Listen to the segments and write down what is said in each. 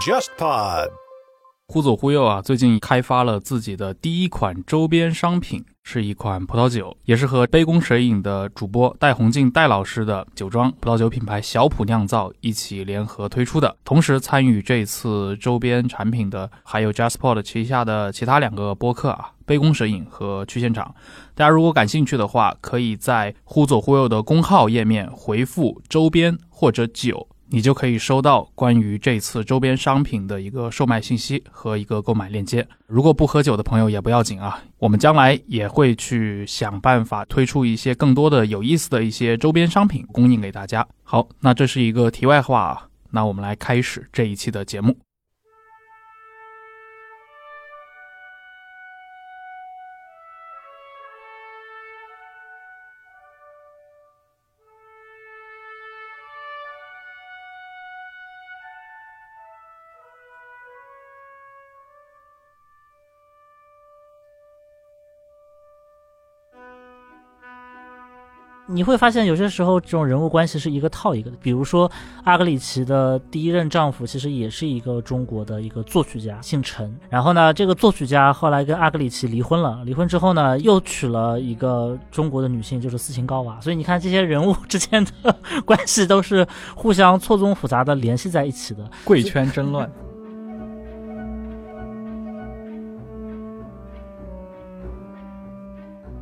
JustPod。忽左忽右啊，最近开发了自己的第一款周边商品，是一款葡萄酒，也是和杯弓蛇影的主播戴宏静戴老师的酒庄葡萄酒品牌小普酿造一起联合推出的。同时参与这次周边产品的还有 JustPod 旗下的其他两个播客啊，杯弓蛇影和去现场。大家如果感兴趣的话，可以在忽左忽右的公号页面回复“周边”或者“酒”。你就可以收到关于这次周边商品的一个售卖信息和一个购买链接。如果不喝酒的朋友也不要紧啊，我们将来也会去想办法推出一些更多的有意思的一些周边商品供应给大家。好，那这是一个题外话啊，那我们来开始这一期的节目。你会发现有些时候这种人物关系是一个套一个的，比如说阿格里奇的第一任丈夫其实也是一个中国的一个作曲家，姓陈。然后呢，这个作曲家后来跟阿格里奇离婚了，离婚之后呢，又娶了一个中国的女性，就是斯琴高娃。所以你看这些人物之间的 关系都是互相错综复杂的联系在一起的，贵圈真乱。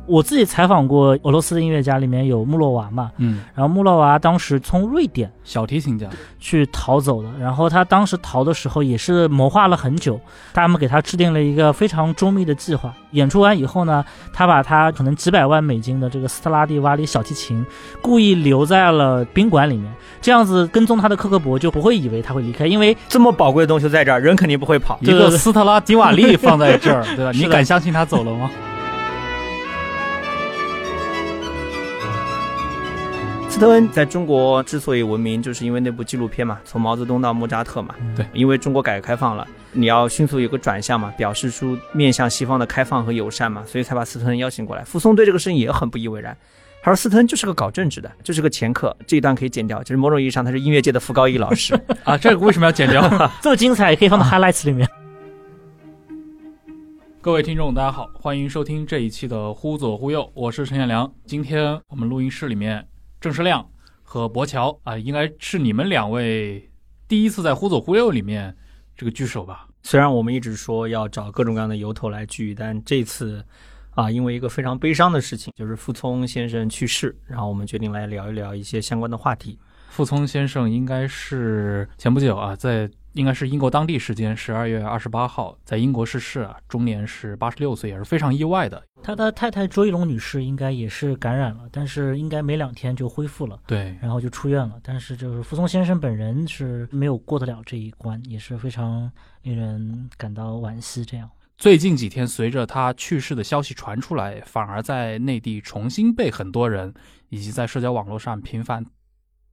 我自己采访过俄罗斯的音乐家，里面有穆洛娃嘛，嗯，然后穆洛娃当时从瑞典小提琴家去逃走的，然后他当时逃的时候也是谋划了很久，他们给他制定了一个非常周密的计划。演出完以后呢，他把他可能几百万美金的这个斯特拉蒂瓦里小提琴故意留在了宾馆里面，这样子跟踪他的克格勃就不会以为他会离开，因为这么宝贵的东西在这儿，人肯定不会跑。一个斯特拉迪瓦利放在这儿，对吧？你敢相信他走了吗？斯特恩在中国之所以闻名，就是因为那部纪录片嘛，从毛泽东到莫扎特嘛。对，因为中国改革开放了，你要迅速有个转向嘛，表示出面向西方的开放和友善嘛，所以才把斯特恩邀请过来。傅松对这个事情也很不以为然，他说斯特恩就是个搞政治的，就是个掮客。这一段可以剪掉，就是某种意义上他是音乐界的傅高义老师 啊。这个为什么要剪掉？这么精彩，也可以放到 highlights 里面。各位听众，大家好，欢迎收听这一期的《忽左忽右》，我是陈彦良。今天我们录音室里面。郑世亮和博乔啊，应该是你们两位第一次在《忽左忽右》里面这个聚首吧？虽然我们一直说要找各种各样的由头来聚，但这次啊，因为一个非常悲伤的事情，就是傅聪先生去世，然后我们决定来聊一聊一些相关的话题。傅聪先生应该是前不久啊，在。应该是英国当地时间十二月二十八号在英国逝世啊，终年是八十六岁，也是非常意外的。他的太太周一龙女士应该也是感染了，但是应该没两天就恢复了，对，然后就出院了。但是就是傅聪先生本人是没有过得了这一关，也是非常令人感到惋惜。这样，最近几天随着他去世的消息传出来，反而在内地重新被很多人以及在社交网络上频繁。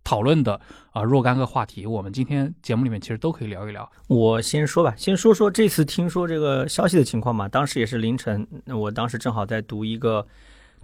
讨论的啊若干个话题，我们今天节目里面其实都可以聊一聊。我先说吧，先说说这次听说这个消息的情况吧。当时也是凌晨，我当时正好在读一个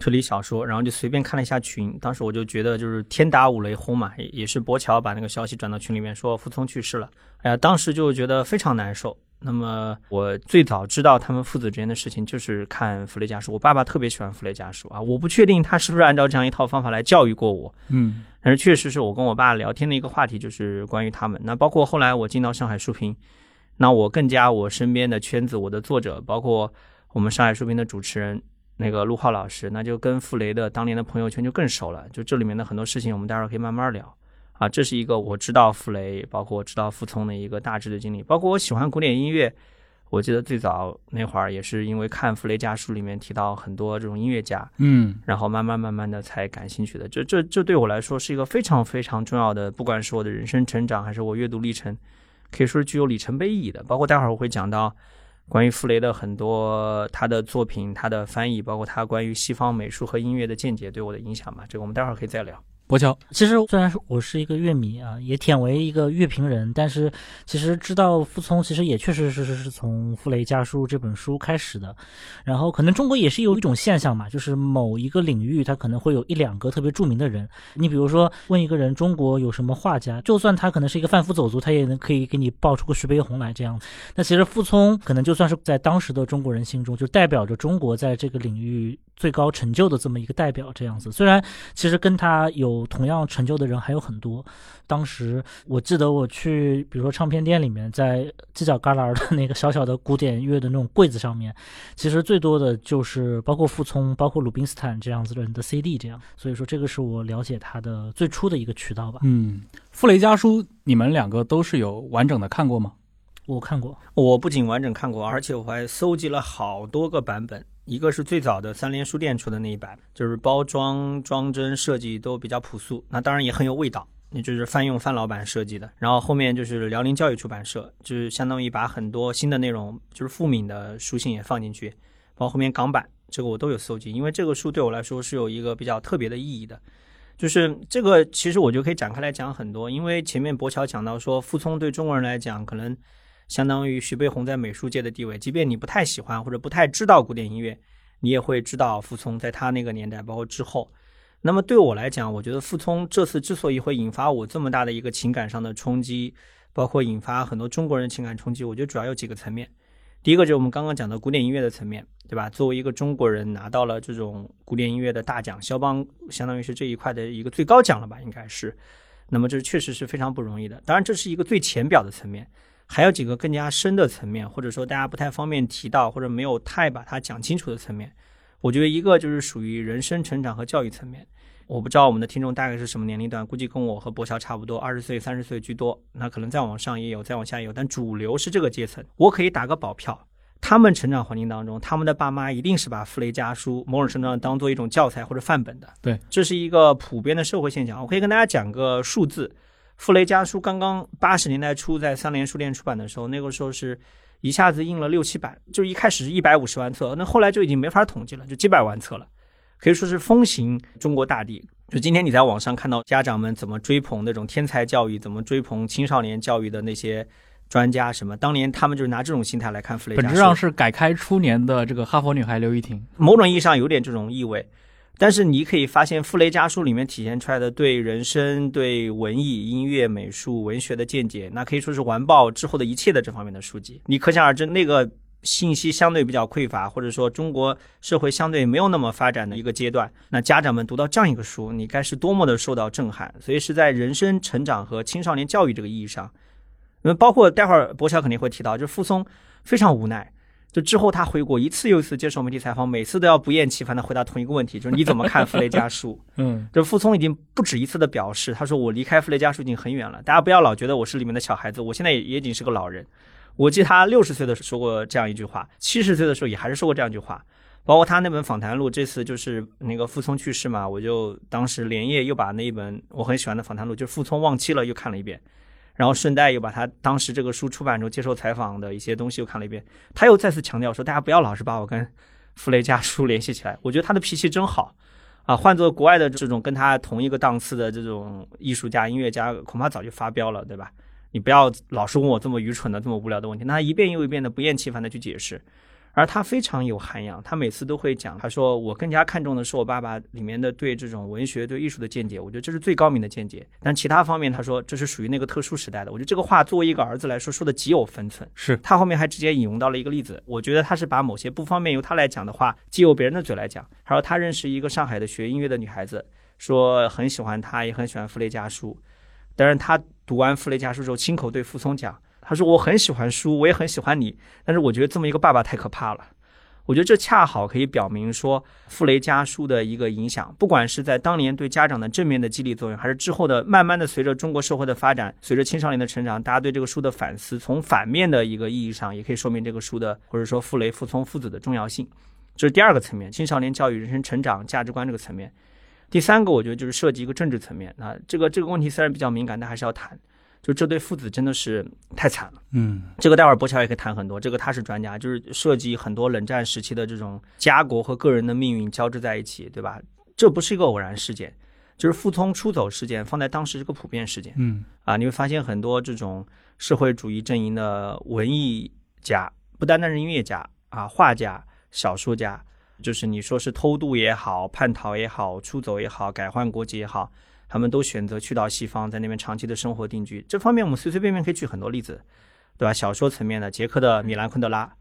推理小说，然后就随便看了一下群。当时我就觉得就是天打五雷轰嘛，也是博乔把那个消息转到群里面说傅聪去世了。哎呀，当时就觉得非常难受。那么我最早知道他们父子之间的事情，就是看《弗雷家书》。我爸爸特别喜欢《弗雷家书》啊，我不确定他是不是按照这样一套方法来教育过我，嗯，但是确实是我跟我爸聊天的一个话题，就是关于他们。那包括后来我进到上海书评，那我更加我身边的圈子，我的作者，包括我们上海书评的主持人那个陆浩老师，那就跟傅雷的当年的朋友圈就更熟了。就这里面的很多事情，我们待会儿可以慢慢聊。啊，这是一个我知道傅雷，包括我知道傅聪的一个大致的经历。包括我喜欢古典音乐，我记得最早那会儿也是因为看《傅雷家书》里面提到很多这种音乐家，嗯，然后慢慢慢慢的才感兴趣的。这这这对我来说是一个非常非常重要的，不管是我的人生成长还是我阅读历程，可以说是具有里程碑意义的。包括待会儿我会讲到关于傅雷的很多他的作品、他的翻译，包括他关于西方美术和音乐的见解对我的影响吧。这个我们待会儿可以再聊。博乔，其实虽然说我是一个乐迷啊，也忝为一个乐评人，但是其实知道傅聪，其实也确实是是是从《傅雷家书》这本书开始的。然后可能中国也是有一种现象嘛，就是某一个领域，他可能会有一两个特别著名的人。你比如说问一个人中国有什么画家，就算他可能是一个贩夫走卒，他也能可以给你报出个徐悲鸿来这样。那其实傅聪可能就算是在当时的中国人心中，就代表着中国在这个领域最高成就的这么一个代表这样子。虽然其实跟他有同样成就的人还有很多。当时我记得我去，比如说唱片店里面，在犄角旮旯的那个小小的古典乐的那种柜子上面，其实最多的就是包括傅聪、包括鲁宾斯坦这样子的人的 CD 这样。所以说，这个是我了解他的最初的一个渠道吧。嗯，《傅雷家书》，你们两个都是有完整的看过吗？我看过，我不仅完整看过，而且我还搜集了好多个版本。一个是最早的三联书店出的那一版，就是包装、装帧设计都比较朴素，那当然也很有味道。那就是范用范老板设计的。然后后面就是辽宁教育出版社，就是相当于把很多新的内容，就是傅敏的书信也放进去，包括后面港版，这个我都有搜集。因为这个书对我来说是有一个比较特别的意义的。就是这个其实我就可以展开来讲很多，因为前面博乔讲到说，傅聪对中国人来讲可能。相当于徐悲鸿在美术界的地位，即便你不太喜欢或者不太知道古典音乐，你也会知道傅聪在他那个年代，包括之后。那么对我来讲，我觉得傅聪这次之所以会引发我这么大的一个情感上的冲击，包括引发很多中国人情感冲击，我觉得主要有几个层面。第一个就是我们刚刚讲的古典音乐的层面，对吧？作为一个中国人拿到了这种古典音乐的大奖，肖邦相当于是这一块的一个最高奖了吧，应该是。那么这确实是非常不容易的。当然，这是一个最浅表的层面。还有几个更加深的层面，或者说大家不太方便提到，或者没有太把它讲清楚的层面。我觉得一个就是属于人生成长和教育层面。我不知道我们的听众大概是什么年龄段，估计跟我和博乔差不多，二十岁、三十岁居多。那可能再往上也有，再往下也有，但主流是这个阶层。我可以打个保票，他们成长环境当中，他们的爸妈一定是把《傅雷家书》某种程度上当做一种教材或者范本的。对，这是一个普遍的社会现象。我可以跟大家讲个数字。《傅雷家书》刚刚八十年代初在三联书店出版的时候，那个时候是一下子印了六七版，就一开始是一百五十万册，那后来就已经没法统计了，就几百万册了，可以说是风行中国大地。就今天你在网上看到家长们怎么追捧那种天才教育，怎么追捧青少年教育的那些专家什么，当年他们就是拿这种心态来看《傅雷家书》，本质上是改开初年的这个哈佛女孩刘亦婷，某种意义上有点这种意味。但是你可以发现，《傅雷家书》里面体现出来的对人生、对文艺、音乐、美术、文学的见解，那可以说是完爆之后的一切的这方面的书籍。你可想而知，那个信息相对比较匮乏，或者说中国社会相对没有那么发展的一个阶段，那家长们读到这样一个书，你该是多么的受到震撼。所以是在人生成长和青少年教育这个意义上，那包括待会儿博乔肯定会提到，就是傅聪非常无奈。就之后他回国一次又一次接受媒体采访，每次都要不厌其烦的回答同一个问题，就是你怎么看《傅雷家书》？嗯，就傅聪已经不止一次的表示，他说我离开《傅雷家书》已经很远了。大家不要老觉得我是里面的小孩子，我现在也也已经是个老人。我记得他六十岁的时候说过这样一句话，七十岁的时候也还是说过这样一句话。包括他那本访谈录，这次就是那个傅聪去世嘛，我就当时连夜又把那一本我很喜欢的访谈录，就是傅聪忘期了又看了一遍。然后顺带又把他当时这个书出版之后接受采访的一些东西又看了一遍，他又再次强调说，大家不要老是把我跟傅雷家书联系起来。我觉得他的脾气真好，啊，换做国外的这种跟他同一个档次的这种艺术家、音乐家，恐怕早就发飙了，对吧？你不要老是问我这么愚蠢的、这么无聊的问题，那他一遍又一遍的不厌其烦的去解释。而他非常有涵养，他每次都会讲，他说我更加看重的是我爸爸里面的对这种文学、对艺术的见解，我觉得这是最高明的见解。但其他方面，他说这是属于那个特殊时代的。我觉得这个话作为一个儿子来说，说的极有分寸。是他后面还直接引用到了一个例子，我觉得他是把某些不方便由他来讲的话，借由别人的嘴来讲。他说他认识一个上海的学音乐的女孩子，说很喜欢他，也很喜欢傅雷家书，但是他读完傅雷家书之后，亲口对傅聪讲，他说我很喜欢书，我也很喜欢你，但是我觉得这么一个爸爸太可怕了。我觉得这恰好可以表明说，《傅雷家书》的一个影响，不管是在当年对家长的正面的激励作用，还是之后的慢慢的随着中国社会的发展，随着青少年的成长，大家对这个书的反思，从反面的一个意义上，也可以说明这个书的或者说傅雷、傅聪父子的重要性。这是第二个层面，青少年教育、人生成长、价值观这个层面。第三个，我觉得就是涉及一个政治层面啊，这个这个问题虽然比较敏感，但还是要谈。就这对父子真的是太惨了，嗯，这个待会儿博乔也可以谈很多，这个他是专家，就是涉及很多冷战时期的这种家国和个人的命运交织在一起，对吧？这不是一个偶然事件，就是傅聪出走事件放在当时是个普遍事件嗯。啊，你会发现很多这种社会主义阵营的文艺家，不单单是音乐家啊，画家、小说家，就是你说是偷渡也好、叛逃也好、出走也好、改换国籍也好，他们都选择去到西方，在那边长期的生活定居。这方面我们随随便便可以举很多例子，对吧？小说层面的捷克的米兰昆德拉，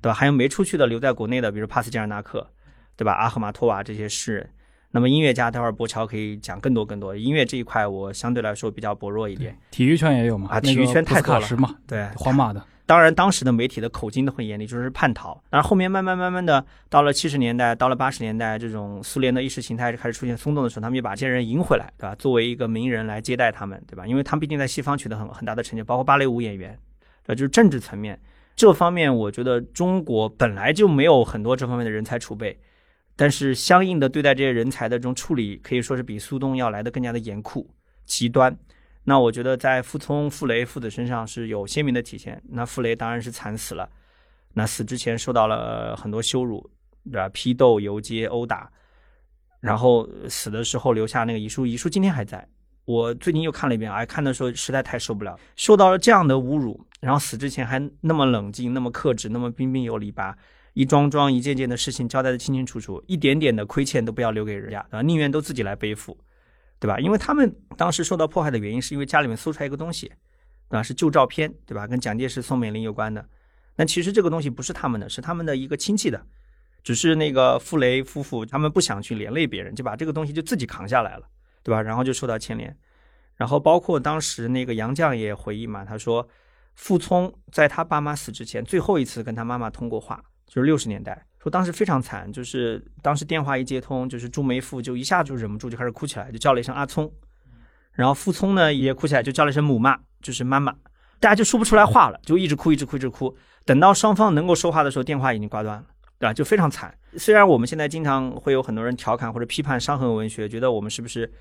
对吧？还有没出去的留在国内的，比如帕斯捷尔纳克，对吧？阿赫玛托娃这些诗人。那么音乐家，待会儿博乔可以讲更多更多。音乐这一块，我相对来说比较薄弱一点。体育圈也有嘛，啊体育圈太多了对，皇马的，当然，当时的媒体的口径都很严厉，就是叛逃。然后后面慢慢慢慢的，到了七十年代，到了八十年代，这种苏联的意识形态开始出现松动的时候，他们就把这些人迎回来，对吧？作为一个名人来接待他们，对吧？因为他们毕竟在西方取得很很大的成就，包括芭蕾舞演员，对？就是政治层面这方面，我觉得中国本来就没有很多这方面的人才储备，但是相应的对待这些人才的这种处理，可以说是比苏东要来的更加的严酷、极端。那我觉得在傅聪、傅雷父子身上是有鲜明的体现。那傅雷当然是惨死了，那死之前受到了很多羞辱，对吧？批斗、游街、殴打，然后死的时候留下那个遗书，遗书今天还在。我最近又看了一遍，哎，看的时候实在太受不了，受到了这样的侮辱，然后死之前还那么冷静、那么克制、那么彬彬有礼，把一桩桩、一件件的事情交代的清清楚楚，一点点的亏欠都不要留给人家，对吧？宁愿都自己来背负。对吧？因为他们当时受到迫害的原因，是因为家里面搜出来一个东西，对吧？是旧照片，对吧？跟蒋介石、宋美龄有关的。那其实这个东西不是他们的，是他们的一个亲戚的，只是那个傅雷夫妇他们不想去连累别人，就把这个东西就自己扛下来了，对吧？然后就受到牵连。然后包括当时那个杨绛也回忆嘛，他说，傅聪在他爸妈死之前最后一次跟他妈妈通过话，就是六十年代。说当时非常惨，就是当时电话一接通，就是朱梅馥就一下就忍不住就开始哭起来，就叫了一声阿聪，然后傅聪呢也哭起来，就叫了一声母妈，就是妈妈，大家就说不出来话了，就一直哭，一直哭，一直哭。等到双方能够说话的时候，电话已经挂断了，对吧？就非常惨。虽然我们现在经常会有很多人调侃或者批判伤痕文学，觉得我们是不是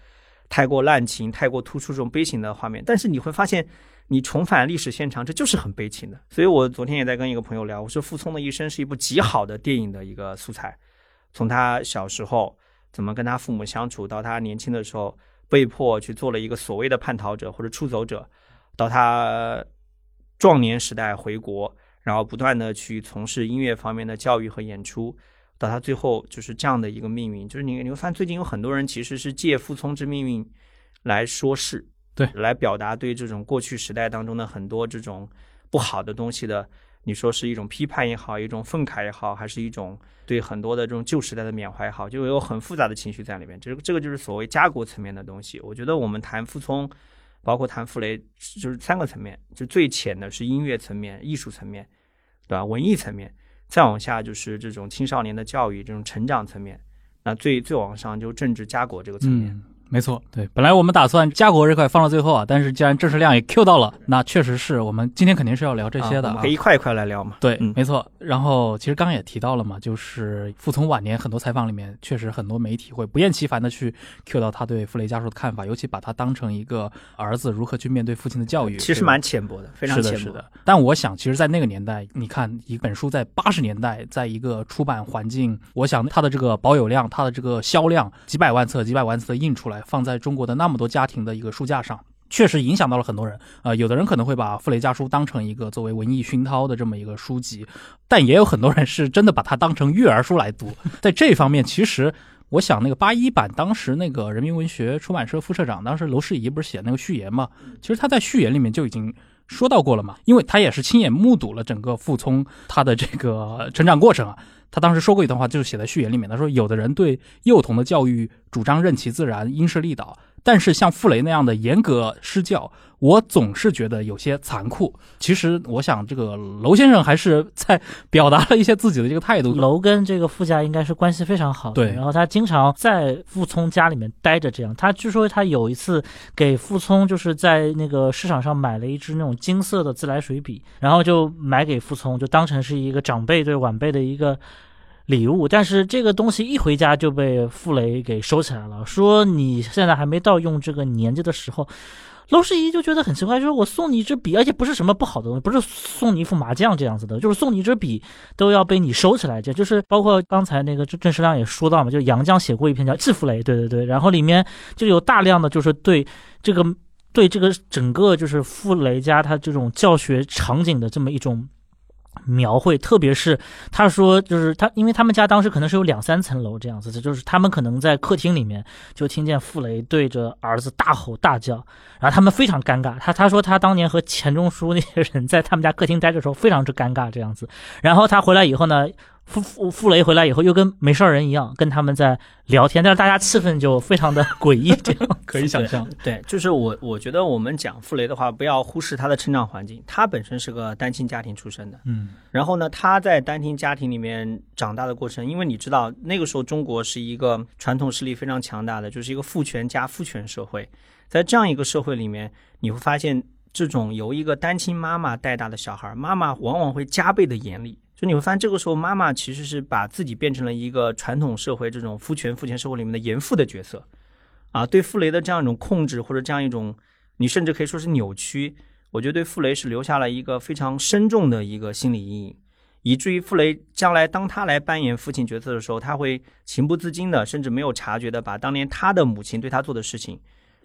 太过滥情，太过突出这种悲情的画面，但是你会发现。你重返历史现场，这就是很悲情的。所以我昨天也在跟一个朋友聊，我说傅聪的一生是一部极好的电影的一个素材。从他小时候怎么跟他父母相处，到他年轻的时候被迫去做了一个所谓的叛逃者或者出走者，到他壮年时代回国，然后不断的去从事音乐方面的教育和演出，到他最后就是这样的一个命运。就是你你会发现，最近有很多人其实是借傅聪之命运来说事。对，来表达对这种过去时代当中的很多这种不好的东西的，你说是一种批判也好，一种愤慨也好，还是一种对很多的这种旧时代的缅怀也好，就有很复杂的情绪在里面。这这个就是所谓家国层面的东西。我觉得我们谈傅聪，包括谈傅雷，就是三个层面，就最浅的是音乐层面、艺术层面，对吧？文艺层面，再往下就是这种青少年的教育、这种成长层面，那最最往上就政治家国这个层面。嗯没错，对，本来我们打算家国这块放到最后啊，但是既然正式量也 Q 到了，那确实是我们今天肯定是要聊这些的、啊，我们可以一块一块来聊嘛。对，嗯没错。然后其实刚刚也提到了嘛，就是傅聪晚年很多采访里面，确实很多媒体会不厌其烦的去 Q 到他对傅雷家属的看法，尤其把他当成一个儿子如何去面对父亲的教育，其实蛮浅薄的，非常是的，浅薄。是的。但我想，其实，在那个年代，你看一本书在八十年代，在一个出版环境，我想它的这个保有量，它的这个销量，几百万册、几百万册的印出来，放在中国的那么多家庭的一个书架上。确实影响到了很多人，呃，有的人可能会把《傅雷家书》当成一个作为文艺熏陶的这么一个书籍，但也有很多人是真的把它当成育儿书来读。在这方面，其实我想，那个八一版当时那个人民文学出版社副社长，当时娄世仪不是写那个序言嘛？其实他在序言里面就已经说到过了嘛，因为他也是亲眼目睹了整个傅聪他的这个成长过程啊。他当时说过一段话，就是写在序言里面，他说：“有的人对幼童的教育主张任其自然，因势利导。”但是像傅雷那样的严格施教，我总是觉得有些残酷。其实我想，这个娄先生还是在表达了一些自己的这个态度。娄跟这个傅家应该是关系非常好的，对然后他经常在傅聪家里面待着，这样。他据说他有一次给傅聪就是在那个市场上买了一支那种金色的自来水笔，然后就买给傅聪，就当成是一个长辈对晚辈的一个礼物，但是这个东西一回家就被傅雷给收起来了，说你现在还没到用这个年纪的时候。娄师仪就觉得很奇怪，说我送你一支笔，而且不是什么不好的东西，不是送你一副麻将这样子的，就是送你一支笔都要被你收起来，这就是包括刚才那个郑郑世亮也说到嘛，就杨绛写过一篇叫《致傅雷》，对对对，然后里面就有大量的就是对这个对这个整个就是傅雷家他这种教学场景的这么一种。描绘，特别是他说，就是他，因为他们家当时可能是有两三层楼这样子，的就是他们可能在客厅里面就听见傅雷对着儿子大吼大叫，然后他们非常尴尬。他他说他当年和钱钟书那些人在他们家客厅待着的时候非常之尴尬这样子，然后他回来以后呢。傅傅傅雷回来以后，又跟没事人一样，跟他们在聊天，但是大家气氛就非常的诡异，这样 可以想象。对，就是我我觉得我们讲傅雷的话，不要忽视他的成长环境。他本身是个单亲家庭出身的，嗯，然后呢，他在单亲家庭里面长大的过程，因为你知道那个时候中国是一个传统势力非常强大的，就是一个父权加父权社会，在这样一个社会里面，你会发现这种由一个单亲妈妈带大的小孩，妈妈往往会加倍的严厉。就你会发现，这个时候妈妈其实是把自己变成了一个传统社会这种父权父权社会里面的严父的角色，啊，对傅雷的这样一种控制或者这样一种，你甚至可以说是扭曲，我觉得对傅雷是留下了一个非常深重的一个心理阴影，以至于傅雷将来当他来扮演父亲角色的时候，他会情不自禁的，甚至没有察觉的把当年他的母亲对他做的事情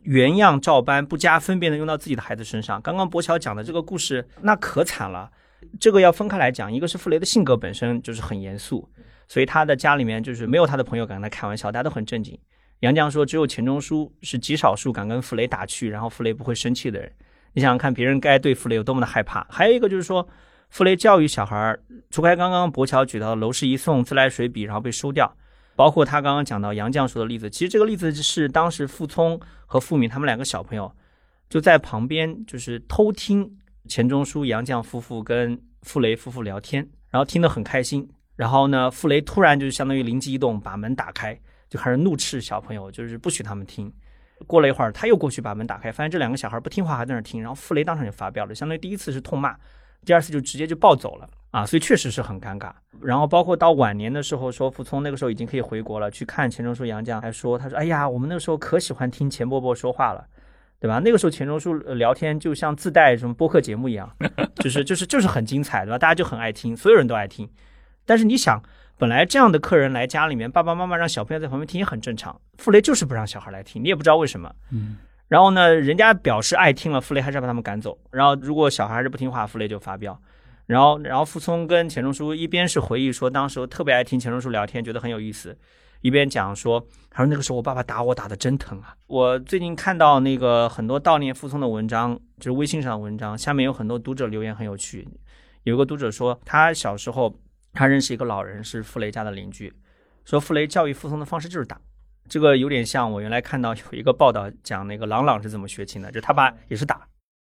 原样照搬，不加分辨的用到自己的孩子身上。刚刚博乔讲的这个故事，那可惨了。这个要分开来讲，一个是傅雷的性格本身就是很严肃，所以他的家里面就是没有他的朋友敢跟他开玩笑，大家都很正经。杨绛说，只有钱钟书是极少数敢跟傅雷打趣，然后傅雷不会生气的人。你想想看，别人该对傅雷有多么的害怕。还有一个就是说，傅雷教育小孩，除开刚刚博乔举到楼市一送自来水笔，然后被收掉，包括他刚刚讲到杨绛说的例子，其实这个例子是当时傅聪和傅敏他们两个小朋友就在旁边就是偷听。钱钟书、杨绛夫妇跟傅雷夫妇聊天，然后听得很开心。然后呢，傅雷突然就相当于灵机一动，把门打开，就开始怒斥小朋友，就是不许他们听。过了一会儿，他又过去把门打开，发现这两个小孩不听话，还在那听。然后傅雷当场就发飙了，相当于第一次是痛骂，第二次就直接就暴走了啊！所以确实是很尴尬。然后包括到晚年的时候，说傅聪那个时候已经可以回国了，去看钱钟书、杨绛，还说他说：“哎呀，我们那个时候可喜欢听钱伯伯说话了。”对吧？那个时候钱钟书聊天就像自带什么播客节目一样，就是就是就是很精彩，对吧？大家就很爱听，所有人都爱听。但是你想，本来这样的客人来家里面，爸爸妈妈让小朋友在旁边听也很正常。傅雷就是不让小孩来听，你也不知道为什么。嗯。然后呢，人家表示爱听了，傅雷还是要把他们赶走。然后如果小孩还是不听话，傅雷就发飙。然后然后傅聪跟钱钟书一边是回忆说，当时特别爱听钱钟书聊天，觉得很有意思。一边讲说，他说那个时候我爸爸打我打的真疼啊！我最近看到那个很多悼念傅聪的文章，就是微信上的文章，下面有很多读者留言很有趣。有一个读者说，他小时候他认识一个老人是傅雷家的邻居，说傅雷教育傅聪的方式就是打，这个有点像我原来看到有一个报道讲那个郎朗是怎么学琴的，就他爸也是打，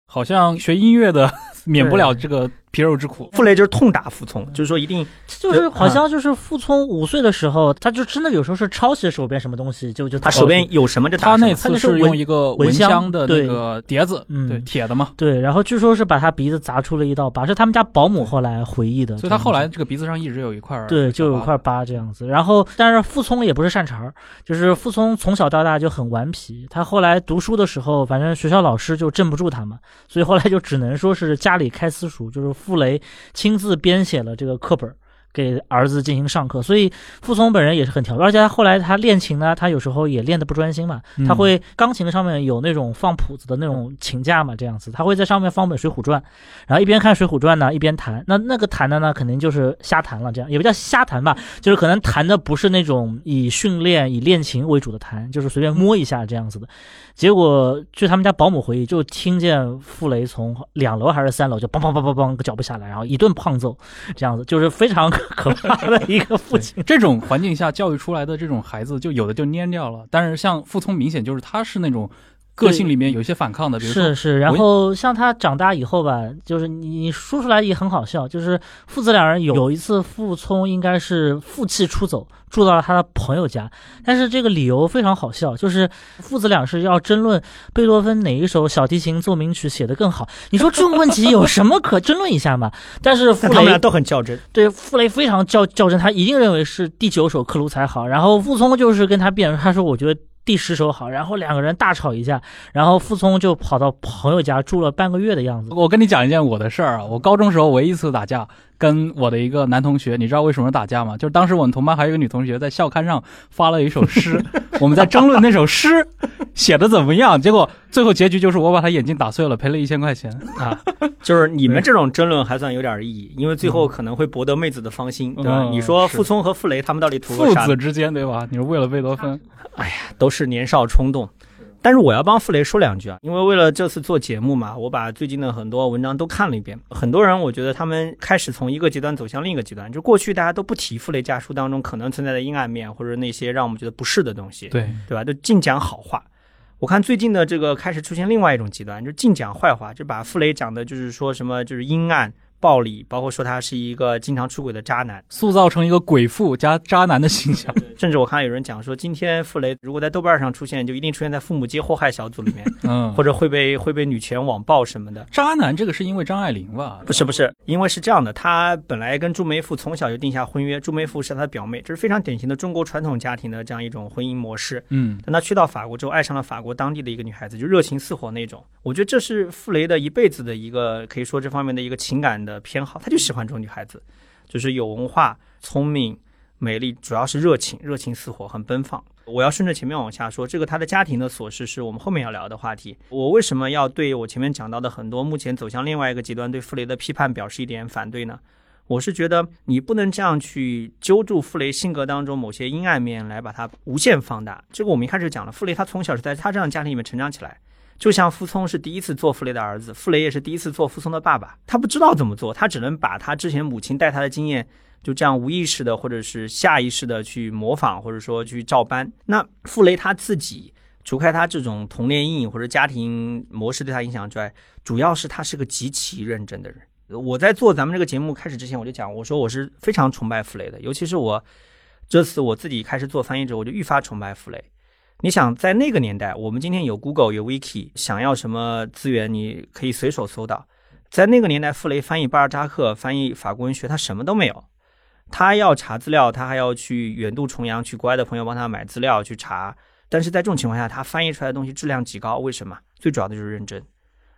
好像学音乐的 免不了这个。皮肉之苦，傅雷就是痛打傅聪，就是说一定就是好像就是傅聪五岁的时候，他就真的有时候是抄袭手边什么东西，就就他手边有什么就他那次是用一个蚊香的那个碟子，对铁的嘛，对，然后据说是把他鼻子砸出了一道疤，是他们家保姆后来回忆的，所以他后来这个鼻子上一直有一块对，就有一块疤这样子。然后但是傅聪也不是善茬儿，就是傅聪从小到大就很顽皮，他后来读书的时候，反正学校老师就镇不住他嘛，所以后来就只能说是家里开私塾，就是傅雷。亲自编写了这个课本。给儿子进行上课，所以傅聪本人也是很调皮，而且他后来他练琴呢，他有时候也练得不专心嘛。他会钢琴上面有那种放谱子的那种琴架嘛，这样子，他会在上面放本《水浒传》，然后一边看《水浒传》呢，一边弹。那那个弹的呢，肯定就是瞎弹了，这样也不叫瞎弹吧，就是可能弹的不是那种以训练、以练琴为主的弹，就是随便摸一下这样子的。结果据他们家保姆回忆，就听见傅雷从两楼还是三楼就梆梆梆梆梆个脚步下来，然后一顿胖揍，这样子就是非常。可怕的一个父亲，这种环境下教育出来的这种孩子，就有的就蔫掉了。但是像傅聪，明显就是他是那种个性里面有一些反抗的，比如说是是，然后像他长大以后吧，就是你你说出来也很好笑，就是父子两人有有一次傅聪应该是负气出走，住到了他的朋友家，但是这个理由非常好笑，就是父子俩是要争论贝多芬哪一首小提琴奏鸣曲写得更好。你说这种问题有什么可争论一下嘛？但是 傅雷他们俩都很较真。对傅雷非常较较真，他一定认为是第九首克鲁才好，然后傅聪就是跟他辩论，他说我觉得。第十首好，然后两个人大吵一架，然后傅聪就跑到朋友家住了半个月的样子。我跟你讲一件我的事儿啊，我高中时候唯一一次打架，跟我的一个男同学，你知道为什么打架吗？就是当时我们同班还有一个女同学在校刊上发了一首诗，我们在争论那首诗写的怎么样，结果最后结局就是我把他眼镜打碎了，赔了一千块钱啊。就是你们这种争论还算有点意义，因为最后可能会博得妹子的芳心，对吧？嗯你说傅聪和傅雷他们到底图啥？子之间对吧？你是为了贝多芬，哎呀，都是年少冲动。但是我要帮傅雷说两句啊，因为为了这次做节目嘛，我把最近的很多文章都看了一遍。很多人我觉得他们开始从一个极端走向另一个极端，就过去大家都不提傅雷家书当中可能存在的阴暗面，或者那些让我们觉得不适的东西，对，对吧？就尽讲好话。我看最近的这个开始出现另外一种极端，就尽讲坏话，就把傅雷讲的就是说什么就是阴暗、暴力，包括说他是一个经常出轨的渣男。塑造成一个鬼父加渣男的形象。甚至我看有人讲说，今天傅雷如果在豆瓣上出现，就一定出现在父母皆祸害小组里面，嗯，或者会被会被女权网暴什么的。渣男这个是因为张爱玲吧？不是不是，因为是这样的，他本来跟朱梅馥从小就定下婚约，朱梅馥是他的表妹，这是非常典型的中国传统家庭的这样一种婚姻模式。嗯，但他去到法国之后，爱上了法国当地的一个女孩子，就热情似火那种。我觉得这是傅雷的一辈子的一个可以说这方面的一个情感的的偏好，他就喜欢这种女孩子，就是有文化、聪明、美丽，主要是热情，热情似火，很奔放。我要顺着前面往下说，这个他的家庭的琐事是我们后面要聊的话题。我为什么要对我前面讲到的很多目前走向另外一个极端对傅雷的批判表示一点反对呢？我是觉得你不能这样去揪住傅雷性格当中某些阴暗面来把它无限放大。这个我们一开始讲了，傅雷他从小是在他这样家庭里面成长起来，就像傅聪是第一次做傅雷的儿子，傅雷也是第一次做傅聪的爸爸。他不知道怎么做，他只能把他之前母亲带他的经验，就这样无意识的或者是下意识的去模仿，或者说去照搬。那傅雷他自己，除开他这种童年阴影或者家庭模式对他影响之外，主要是他是个极其认真的人。我在做咱们这个节目开始之前，我就讲，我说我是非常崇拜傅雷的，尤其是我这次我自己开始做翻译者，我就愈发崇拜傅雷。你想在那个年代，我们今天有 Google 有 Wiki，想要什么资源你可以随手搜到。在那个年代，傅雷翻译巴尔扎克、翻译法国文学，他什么都没有。他要查资料，他还要去远渡重洋，去国外的朋友帮他买资料去查。但是在这种情况下，他翻译出来的东西质量极高。为什么？最主要的就是认真。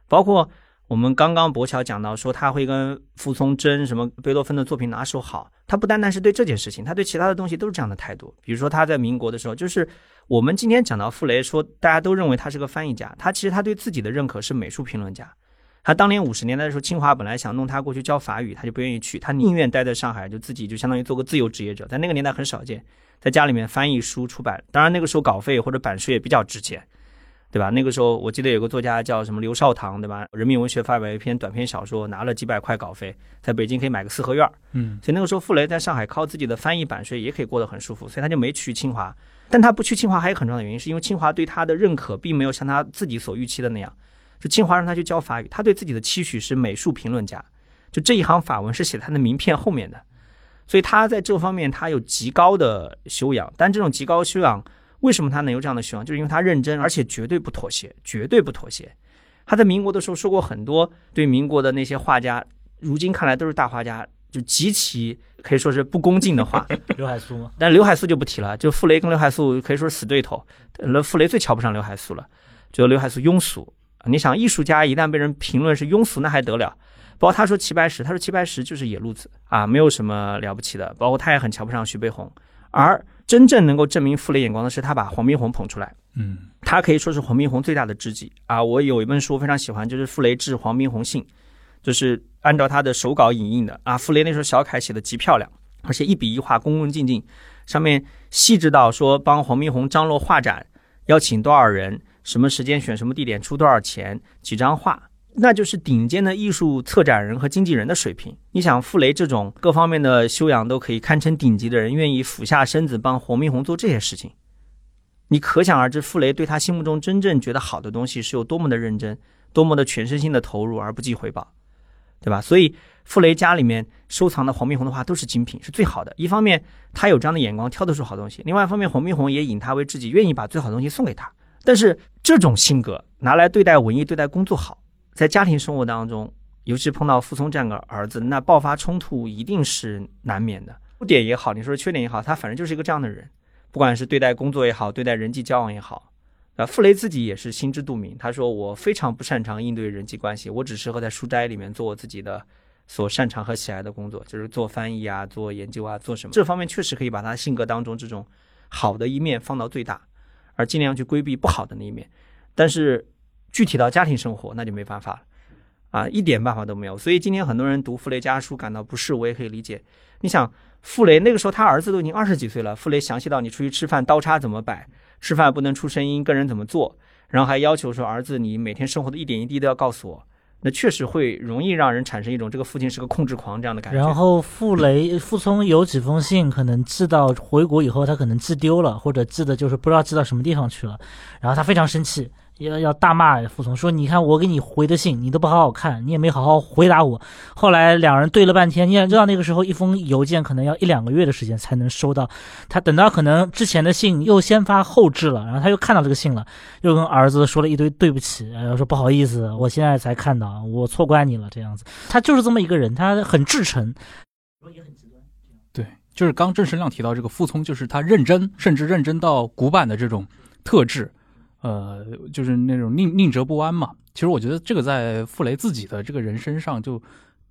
包括我们刚刚博乔讲到说，他会跟傅聪争什么贝多芬的作品哪首好。他不单单是对这件事情，他对其他的东西都是这样的态度。比如说他在民国的时候，就是我们今天讲到傅雷，说大家都认为他是个翻译家，他其实他对自己的认可是美术评论家。他当年五十年代的时候，清华本来想弄他过去教法语，他就不愿意去，他宁愿待在上海，就自己就相当于做个自由职业者。在那个年代很少见，在家里面翻译书出版，当然那个时候稿费或者版税也比较值钱，对吧？那个时候我记得有个作家叫什么刘少棠，对吧？人民文学发表一篇短篇小说，拿了几百块稿费，在北京可以买个四合院儿。嗯，所以那个时候傅雷在上海靠自己的翻译版税也可以过得很舒服，所以他就没去清华。但他不去清华还有很重要的原因，是因为清华对他的认可并没有像他自己所预期的那样。就清华让他去教法语，他对自己的期许是美术评论家，就这一行法文是写在他的名片后面的，所以他在这方面他有极高的修养。但这种极高修养，为什么他能有这样的希望？就是因为他认真，而且绝对不妥协，绝对不妥协。他在民国的时候说过很多对民国的那些画家，如今看来都是大画家，就极其可以说是不恭敬的话。刘海粟吗？但刘海粟就不提了，就傅雷跟刘海粟可以说是死对头。那傅雷最瞧不上刘海粟了，觉得刘海粟庸俗。你想，艺术家一旦被人评论是庸俗，那还得了？包括他说齐白石，他说齐白石就是野路子啊，没有什么了不起的。包括他也很瞧不上徐悲鸿。而真正能够证明傅雷眼光的是，他把黄宾虹捧出来。嗯，他可以说是黄宾虹最大的知己啊！我有一本书非常喜欢，就是傅雷致黄宾虹信，就是按照他的手稿引印的啊。傅雷那时候小楷写的极漂亮，而且一笔一画恭恭敬敬，上面细致到说帮黄宾虹张罗画展，邀请多少人。什么时间选什么地点出多少钱几张画，那就是顶尖的艺术策展人和经纪人的水平。你想傅雷这种各方面的修养都可以堪称顶级的人，愿意俯下身子帮黄宾虹做这些事情，你可想而知，傅雷对他心目中真正觉得好的东西是有多么的认真，多么的全身心的投入而不计回报，对吧？所以傅雷家里面收藏的黄宾虹的画都是精品，是最好的。一方面他有这样的眼光，挑得出好东西；另外一方面，黄宾虹也引他为知己，愿意把最好的东西送给他。但是这种性格拿来对待文艺、对待工作好，在家庭生活当中，尤其碰到傅聪这样个儿子，那爆发冲突一定是难免的。优点也好，你说缺点也好，他反正就是一个这样的人，不管是对待工作也好，对待人际交往也好，啊，傅雷自己也是心知肚明。他说：“我非常不擅长应对人际关系，我只适合在书斋里面做我自己的所擅长和喜爱的工作，就是做翻译啊，做研究啊，做什么这方面确实可以把他性格当中这种好的一面放到最大，而尽量去规避不好的那一面。但是具体到家庭生活，那就没办法了。”啊，一点办法都没有。所以今天很多人读傅雷家书感到不适，我也可以理解。你想，傅雷那个时候他儿子都已经二十几岁了，傅雷详细到你出去吃饭刀叉怎么摆，吃饭不能出声音，跟人怎么做，然后还要求说儿子你每天生活的一点一滴都要告诉我，那确实会容易让人产生一种这个父亲是个控制狂这样的感觉。然后傅雷傅聪有几封信可能寄到回国以后，他可能寄丢了，或者寄的就是不知道寄到什么地方去了，然后他非常生气。要要大骂傅聪说：“你看我给你回的信，你都不好好看，你也没好好回答我。”后来两人对了半天，你也知道那个时候一封邮件可能要一两个月的时间才能收到。他等到可能之前的信又先发后置了，然后他又看到这个信了，又跟儿子说了一堆对不起，然后说不好意思，我现在才看到，我错怪你了这样子。他就是这么一个人，他很至诚，也很极端。对，就是刚郑世亮提到这个傅聪，就是他认真，甚至认真到古板的这种特质。呃，就是那种宁宁折不弯嘛。其实我觉得这个在傅雷自己的这个人身上就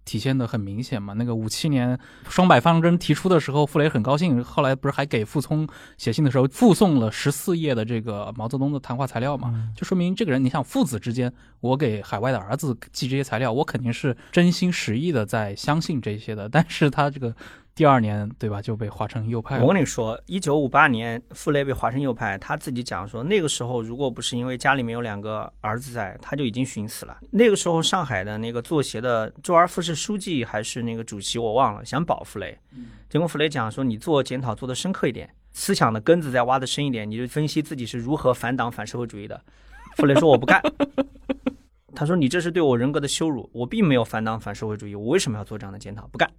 体现的很明显嘛。那个五七年双百方针提出的时候，傅雷很高兴，后来不是还给傅聪写信的时候附送了十四页的这个毛泽东的谈话材料嘛？就说明这个人，你想父子之间，我给海外的儿子寄这些材料，我肯定是真心实意的在相信这些的。但是他这个。第二年，对吧，就被划成右派。我跟你说，一九五八年，傅雷被划成右派，他自己讲说，那个时候如果不是因为家里面有两个儿子在，他就已经寻死了。那个时候，上海的那个作协的周而复是书记还是那个主席，我忘了，想保傅雷。结果傅雷讲说，你做检讨做的深刻一点，思想的根子再挖的深一点，你就分析自己是如何反党反社会主义的。傅雷说我不干，他说你这是对我人格的羞辱，我并没有反党反社会主义，我为什么要做这样的检讨？不干。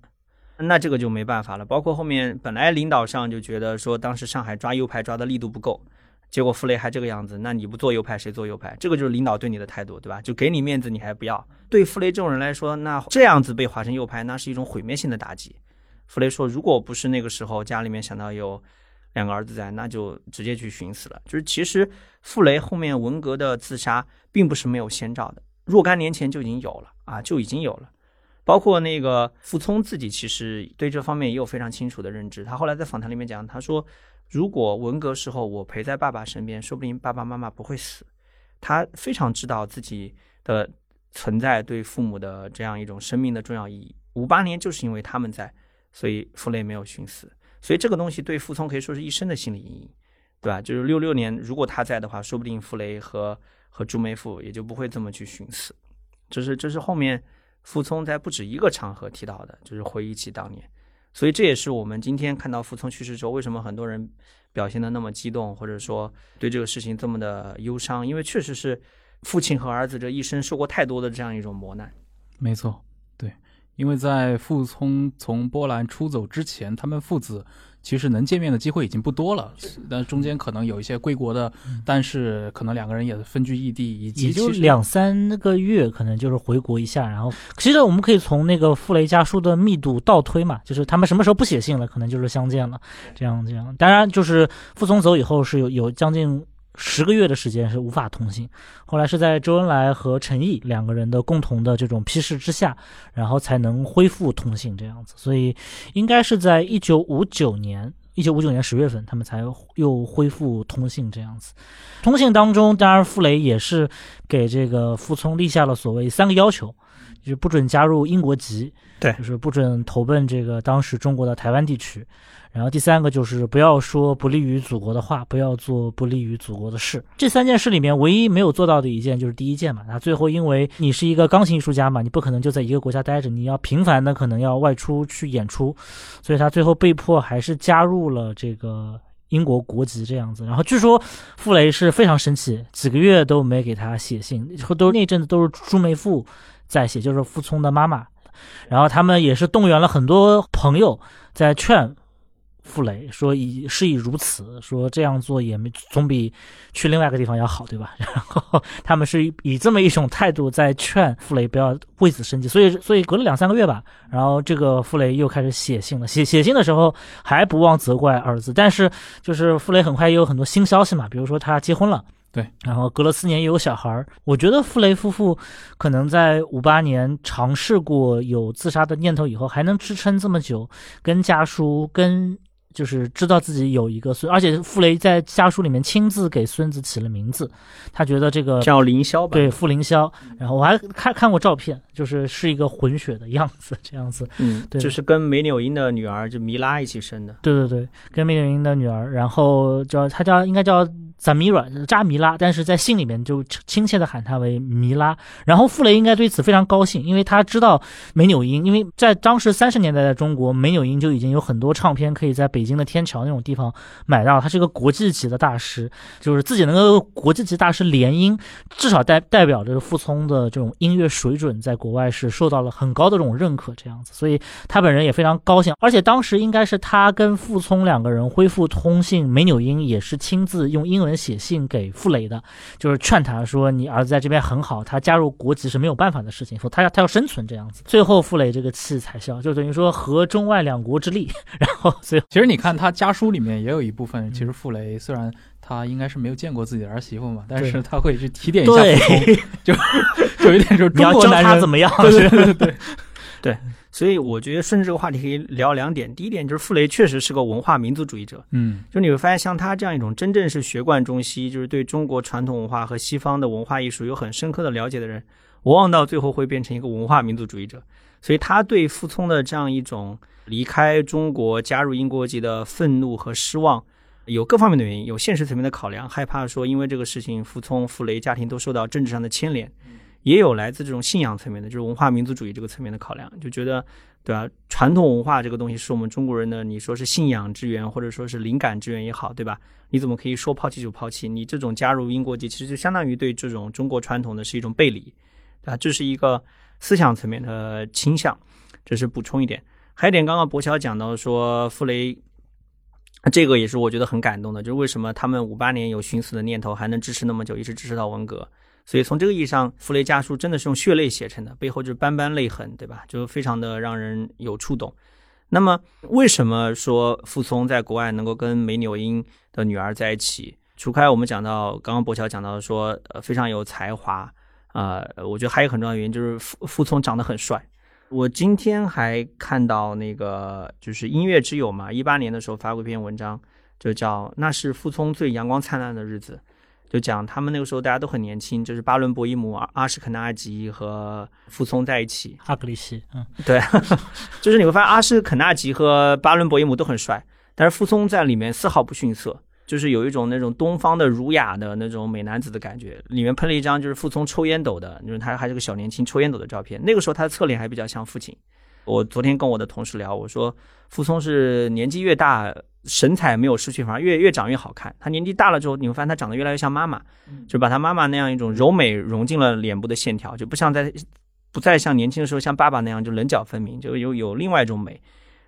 那这个就没办法了。包括后面本来领导上就觉得说，当时上海抓右派抓的力度不够，结果傅雷还这个样子，那你不做右派谁做右派？这个就是领导对你的态度，对吧？就给你面子你还不要。对傅雷这种人来说，那这样子被划成右派，那是一种毁灭性的打击。傅雷说，如果不是那个时候家里面想到有两个儿子在，那就直接去寻死了。就是其实傅雷后面文革的自杀并不是没有先兆的，若干年前就已经有了啊，就已经有了。包括那个傅聪自己，其实对这方面也有非常清楚的认知。他后来在访谈里面讲，他说：“如果文革时候我陪在爸爸身边，说不定爸爸妈妈不会死。”他非常知道自己的存在对父母的这样一种生命的重要意义。五八年就是因为他们在，所以傅雷没有寻死。所以这个东西对傅聪可以说是一生的心理阴影，对吧？就是六六年如果他在的话，说不定傅雷和和朱梅馥也就不会这么去寻死。这是这是后面。傅聪在不止一个场合提到的，就是回忆起当年，所以这也是我们今天看到傅聪去世之后，为什么很多人表现的那么激动，或者说对这个事情这么的忧伤，因为确实是父亲和儿子这一生受过太多的这样一种磨难。没错，对，因为在傅聪从波兰出走之前，他们父子。其实能见面的机会已经不多了，但中间可能有一些归国的，但是可能两个人也分居异地，以及也就两三个月，可能就是回国一下。然后，其实我们可以从那个傅雷家书的密度倒推嘛，就是他们什么时候不写信了，可能就是相见了，这样这样。当然，就是傅聪走以后是有有将近。十个月的时间是无法通信，后来是在周恩来和陈毅两个人的共同的这种批示之下，然后才能恢复通信这样子。所以应该是在一九五九年，一九五九年十月份，他们才又恢复通信这样子。通信当中，当然傅雷也是给这个傅聪立下了所谓三个要求，就是不准加入英国籍，对，就是不准投奔这个当时中国的台湾地区。然后第三个就是不要说不利于祖国的话，不要做不利于祖国的事。这三件事里面，唯一没有做到的一件就是第一件嘛。那最后因为你是一个钢琴艺术家嘛，你不可能就在一个国家待着，你要频繁的可能要外出去演出，所以他最后被迫还是加入了这个英国国籍这样子。然后据说傅雷是非常生气，几个月都没给他写信，都那阵子都是朱梅馥在写，就是傅聪的妈妈。然后他们也是动员了很多朋友在劝。傅雷说：“以事已如此，说这样做也没总比去另外一个地方要好，对吧？” 然后他们是以这么一种态度在劝傅雷不要为此生气。所以，所以隔了两三个月吧，然后这个傅雷又开始写信了。写写信的时候还不忘责怪儿子，但是就是傅雷很快也有很多新消息嘛，比如说他结婚了，对，然后隔了四年也有小孩儿。我觉得傅雷夫妇可能在五八年尝试过有自杀的念头以后，还能支撑这么久，跟家书跟。就是知道自己有一个孙，而且傅雷在家书里面亲自给孙子起了名字，他觉得这个叫凌霄吧，对，傅凌霄。然后我还看看过照片，就是是一个混血的样子，这样子。嗯，对，就是跟梅纽因的女儿就米拉一起生的。对对对，跟梅纽因的女儿，然后叫他叫应该叫。萨米软扎米拉，但是在信里面就亲切的喊他为米拉。然后傅雷应该对此非常高兴，因为他知道梅纽因，因为在当时三十年代的中国，梅纽因就已经有很多唱片可以在北京的天桥那种地方买到。他是一个国际级的大师，就是自己能够国际级大师联姻，至少代代表着傅聪的这种音乐水准在国外是受到了很高的这种认可，这样子，所以他本人也非常高兴。而且当时应该是他跟傅聪两个人恢复通信，梅纽因也是亲自用英文。写信给傅雷的，就是劝他说：“你儿子在这边很好，他加入国籍是没有办法的事情，说他要他要生存这样子。”最后傅雷这个气才消，就等于说合中外两国之力。然后，所以其实你看他家书里面也有一部分，其实傅雷虽然他应该是没有见过自己的儿媳妇嘛，但是他会去提点一下就 就有点说 中国男人怎么样？对对对对。所以我觉得顺着这个话题可以聊两点。第一点就是傅雷确实是个文化民族主义者，嗯，就你会发现像他这样一种真正是学贯中西，就是对中国传统文化和西方的文化艺术有很深刻的了解的人，往往到最后会变成一个文化民族主义者。所以他对傅聪的这样一种离开中国加入英国籍的愤怒和失望，有各方面的原因，有现实层面的考量，害怕说因为这个事情傅聪、傅雷家庭都受到政治上的牵连。也有来自这种信仰层面的，就是文化民族主义这个层面的考量，就觉得，对吧？传统文化这个东西是我们中国人的，你说是信仰之源，或者说是灵感之源也好，对吧？你怎么可以说抛弃就抛弃？你这种加入英国籍，其实就相当于对这种中国传统的是一种背离，对吧？这是一个思想层面的倾向，这是补充一点。还有一点，刚刚博乔讲到说傅雷，这个也是我觉得很感动的，就是为什么他们五八年有寻死的念头，还能支持那么久，一直支持到文革。所以从这个意义上，傅雷家书真的是用血泪写成的，背后就是斑斑泪痕，对吧？就非常的让人有触动。那么，为什么说傅聪在国外能够跟梅纽因的女儿在一起？除开我们讲到刚刚博乔讲到说，呃，非常有才华啊，我觉得还有很重要的原因就是傅傅聪长得很帅。我今天还看到那个就是音乐之友嘛，一八年的时候发过一篇文章，就叫《那是傅聪最阳光灿烂的日子》。就讲他们那个时候大家都很年轻，就是巴伦博伊姆、阿什肯纳吉和傅聪在一起。阿格里希，嗯，对，就是你会发现阿什肯纳吉和巴伦博伊姆都很帅，但是傅聪在里面丝毫不逊色，就是有一种那种东方的儒雅的那种美男子的感觉。里面喷了一张就是傅聪抽烟斗的，就是他还是个小年轻抽烟斗的照片。那个时候他的侧脸还比较像父亲。我昨天跟我的同事聊，我说傅聪是年纪越大。神采没有失去，反而越越长越好看。他年纪大了之后，你会发现他长得越来越像妈妈，就把他妈妈那样一种柔美融进了脸部的线条，就不像在不再像年轻的时候像爸爸那样就棱角分明，就有有另外一种美。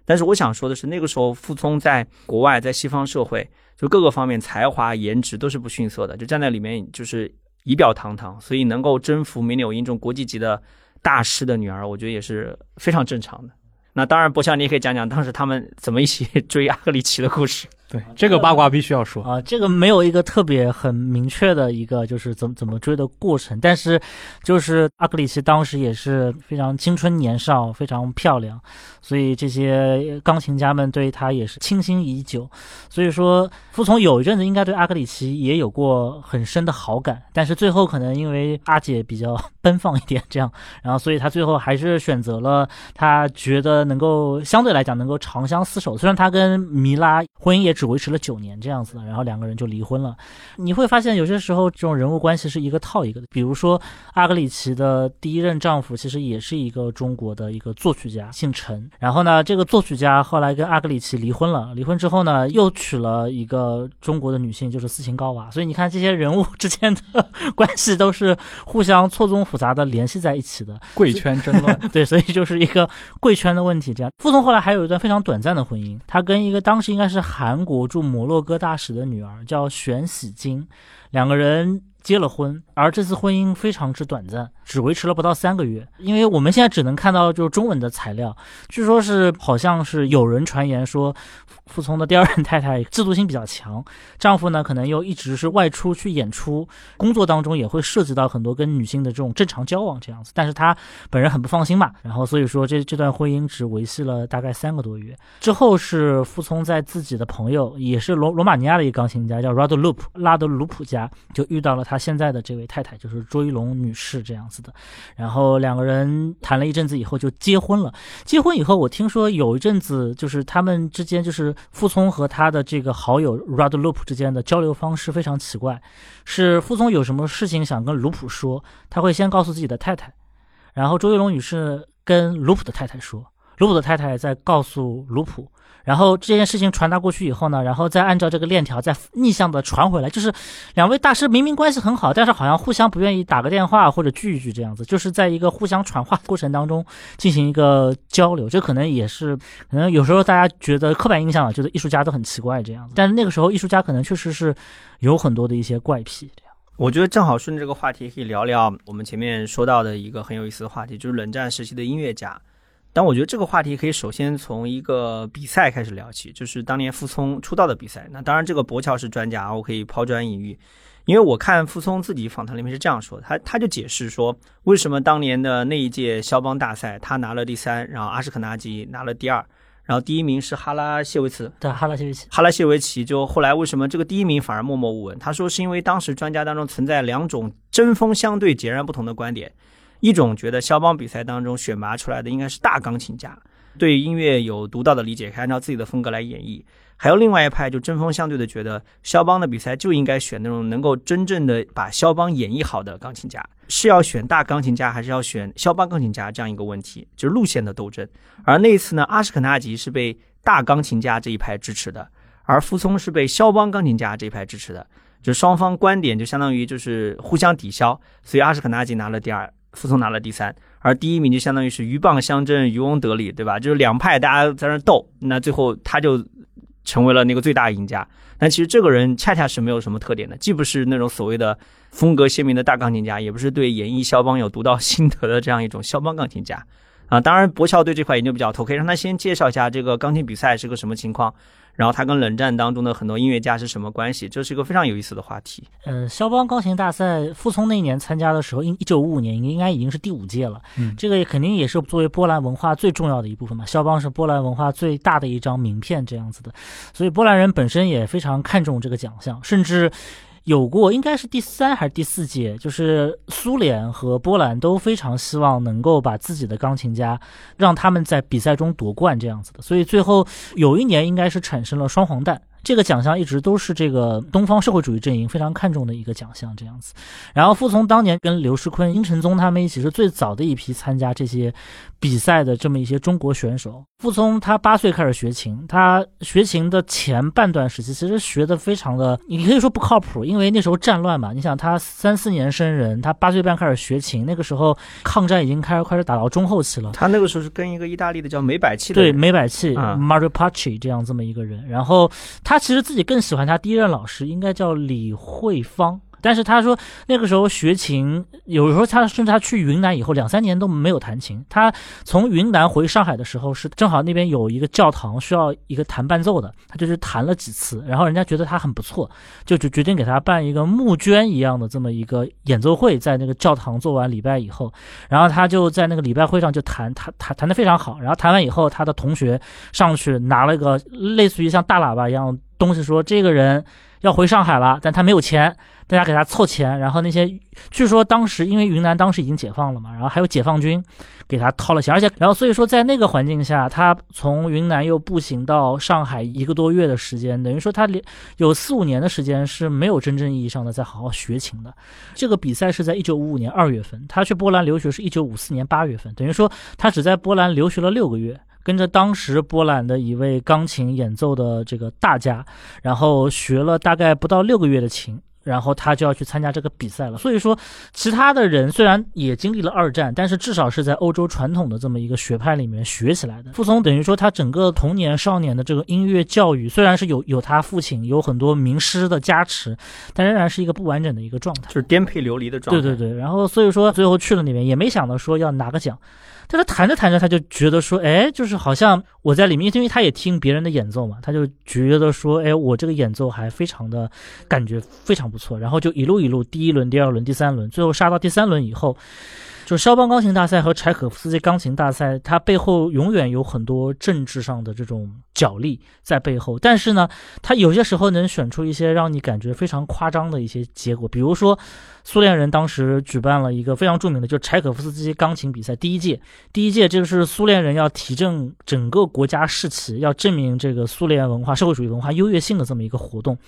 但是我想说的是，那个时候傅聪在国外，在西方社会，就各个方面才华、颜值都是不逊色的，就站在里面就是仪表堂堂，所以能够征服梅纽因这种国际级的大师的女儿，我觉得也是非常正常的。那当然，博笑，你也可以讲讲当时他们怎么一起 追阿格里奇的故事。对，这个八卦必须要说啊。这个没有一个特别很明确的一个就是怎么怎么追的过程，但是就是阿格里奇当时也是非常青春年少，非常漂亮，所以这些钢琴家们对他也是倾心已久。所以说，傅聪有一阵子应该对阿格里奇也有过很深的好感，但是最后可能因为阿姐比较 奔放一点，这样，然后所以他最后还是选择了他觉得能够相对来讲能够长相厮守。虽然他跟米拉婚姻也只。只维持了九年这样子的，然后两个人就离婚了。你会发现有些时候这种人物关系是一个套一个的，比如说阿格里奇的第一任丈夫其实也是一个中国的一个作曲家，姓陈。然后呢，这个作曲家后来跟阿格里奇离婚了，离婚之后呢，又娶了一个中国的女性，就是斯琴高娃。所以你看这些人物之间的 关系都是互相错综复杂的联系在一起的，贵圈争乱。对，所以就是一个贵圈的问题。这样，傅聪后来还有一段非常短暂的婚姻，他跟一个当时应该是韩国驻摩洛哥大使的女儿叫玄喜金，两个人结了婚，而这次婚姻非常之短暂，只维持了不到三个月。因为我们现在只能看到就是中文的材料，据说是好像是有人传言说。傅聪的第二任太太制度性比较强，丈夫呢可能又一直是外出去演出，工作当中也会涉及到很多跟女性的这种正常交往这样子，但是他本人很不放心嘛，然后所以说这这段婚姻只维系了大概三个多月，之后是傅聪在自己的朋友，也是罗罗马尼亚的一个钢琴家叫 Rado Loop 拉德鲁普家，就遇到了他现在的这位太太，就是卓一龙女士这样子的，然后两个人谈了一阵子以后就结婚了，结婚以后我听说有一阵子就是他们之间就是。傅聪和他的这个好友 Rad Loop 之间的交流方式非常奇怪，是傅聪有什么事情想跟卢普说，他会先告诉自己的太太，然后周玉龙女士跟卢普的太太说，卢普的太太再告诉卢普。然后这件事情传达过去以后呢，然后再按照这个链条再逆向的传回来，就是两位大师明明关系很好，但是好像互相不愿意打个电话或者聚一聚这样子，就是在一个互相传话过程当中进行一个交流。这可能也是可能有时候大家觉得刻板印象，觉得艺术家都很奇怪这样子，但是那个时候艺术家可能确实是有很多的一些怪癖。我觉得正好顺着这个话题可以聊聊我们前面说到的一个很有意思的话题，就是冷战时期的音乐家。但我觉得这个话题可以首先从一个比赛开始聊起，就是当年傅聪出道的比赛。那当然，这个博乔是专家，我可以抛砖引玉。因为我看傅聪自己访谈里面是这样说的，他他就解释说，为什么当年的那一届肖邦大赛他拿了第三，然后阿什肯纳吉拿了第二，然后第一名是哈拉谢维茨。对，哈拉谢维奇。哈拉谢维奇就后来为什么这个第一名反而默默无闻？他说是因为当时专家当中存在两种针锋相对、截然不同的观点。一种觉得肖邦比赛当中选拔出来的应该是大钢琴家，对音乐有独到的理解，可以按照自己的风格来演绎；还有另外一派就针锋相对的，觉得肖邦的比赛就应该选那种能够真正的把肖邦演绎好的钢琴家，是要选大钢琴家还是要选肖邦钢琴家这样一个问题，就是路线的斗争。而那一次呢，阿什肯纳吉是被大钢琴家这一派支持的，而傅聪是被肖邦钢琴家这一派支持的，就双方观点就相当于就是互相抵消，所以阿什肯纳吉拿了第二。傅聪拿了第三，而第一名就相当于是鹬蚌相争，渔翁得利，对吧？就是两派大家在那斗，那最后他就成为了那个最大赢家。但其实这个人恰恰是没有什么特点的，既不是那种所谓的风格鲜明的大钢琴家，也不是对演绎肖邦有独到 心得的这样一种肖邦钢琴家。啊，当然博乔对这块研究比较透，可以让他先介绍一下这个钢琴比赛是个什么情况。然后他跟冷战当中的很多音乐家是什么关系？这是一个非常有意思的话题。呃，肖邦钢琴大赛，傅聪那一年参加的时候，一一九五五年应该已经是第五届了。嗯，这个肯定也是作为波兰文化最重要的一部分嘛。肖邦是波兰文化最大的一张名片，这样子的，所以波兰人本身也非常看重这个奖项，甚至。有过，应该是第三还是第四届，就是苏联和波兰都非常希望能够把自己的钢琴家让他们在比赛中夺冠这样子的，所以最后有一年应该是产生了双黄蛋。这个奖项一直都是这个东方社会主义阵营非常看重的一个奖项，这样子。然后傅聪当年跟刘世坤、殷承宗他们一起是最早的一批参加这些比赛的这么一些中国选手。傅聪他八岁开始学琴，他学琴的前半段时期其实学的非常的，你可以说不靠谱，因为那时候战乱嘛。你想他三四年生人，他八岁半开始学琴，那个时候抗战已经开始开始打到中后期了。他那个时候是跟一个意大利的叫梅百器的对梅百器 Mario Paci 这样这么一个人，然后他。他其实自己更喜欢他第一任老师，应该叫李慧芳。但是他说那个时候学琴，有时候他甚至他去云南以后两三年都没有弹琴。他从云南回上海的时候是正好那边有一个教堂需要一个弹伴奏的，他就是弹了几次，然后人家觉得他很不错，就就决定给他办一个募捐一样的这么一个演奏会，在那个教堂做完礼拜以后，然后他就在那个礼拜会上就弹弹弹弹得非常好。然后弹完以后，他的同学上去拿了一个类似于像大喇叭一样。东西说这个人要回上海了，但他没有钱，大家给他凑钱，然后那些据说当时因为云南当时已经解放了嘛，然后还有解放军给他掏了钱，而且然后所以说在那个环境下，他从云南又步行到上海一个多月的时间，等于说他连有四五年的时间是没有真正意义上的在好好学琴的。这个比赛是在一九五五年二月份，他去波兰留学是一九五四年八月份，等于说他只在波兰留学了六个月。跟着当时波兰的一位钢琴演奏的这个大家，然后学了大概不到六个月的琴，然后他就要去参加这个比赛了。所以说，其他的人虽然也经历了二战，但是至少是在欧洲传统的这么一个学派里面学起来的。傅聪等于说他整个童年少年的这个音乐教育，虽然是有有他父亲有很多名师的加持，但仍然是一个不完整的一个状态，就是颠沛流离的状态。对对对，然后所以说最后去了那边也没想到说要拿个奖。但他弹着弹着，他就觉得说，哎，就是好像我在里面，因为他也听别人的演奏嘛，他就觉得说，哎，我这个演奏还非常的感觉非常不错，然后就一路一路，第一轮、第二轮、第三轮，最后杀到第三轮以后。就肖邦钢琴大赛和柴可夫斯基钢琴大赛，它背后永远有很多政治上的这种角力在背后。但是呢，它有些时候能选出一些让你感觉非常夸张的一些结果。比如说，苏联人当时举办了一个非常著名的，就柴可夫斯基钢琴比赛第一届。第一届这个是苏联人要提振整个国家士气，要证明这个苏联文化、社会主义文化优越性的这么一个活动。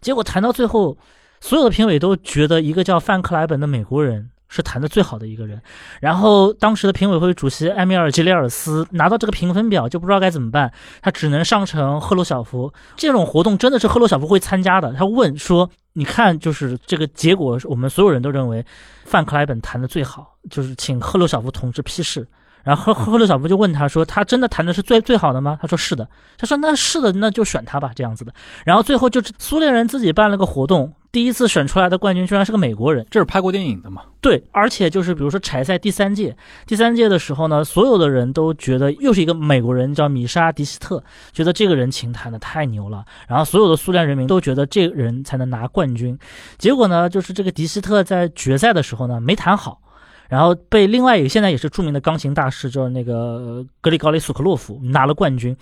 结果谈到最后，所有的评委都觉得一个叫范克莱本的美国人。是弹的最好的一个人，然后当时的评委会主席埃米尔·吉列尔斯拿到这个评分表就不知道该怎么办，他只能上成赫鲁晓夫。这种活动真的是赫鲁晓夫会参加的。他问说：“你看，就是这个结果，我们所有人都认为范克莱本弹的最好，就是请赫鲁晓夫同志批示。”然后赫赫鲁晓夫就问他说：“他真的弹的是最最好的吗？”他说：“是的。”他说：“那是的，那就选他吧，这样子的。”然后最后就苏联人自己办了个活动。第一次选出来的冠军居然是个美国人，这是拍过电影的吗？对，而且就是比如说柴赛第三届，第三届的时候呢，所有的人都觉得又是一个美国人，叫米沙迪希特，觉得这个人琴弹的太牛了，然后所有的苏联人民都觉得这个人才能拿冠军。结果呢，就是这个迪希特在决赛的时候呢没弹好。然后被另外一个现在也是著名的钢琴大师，叫那个格里高利·苏克洛夫拿了冠军。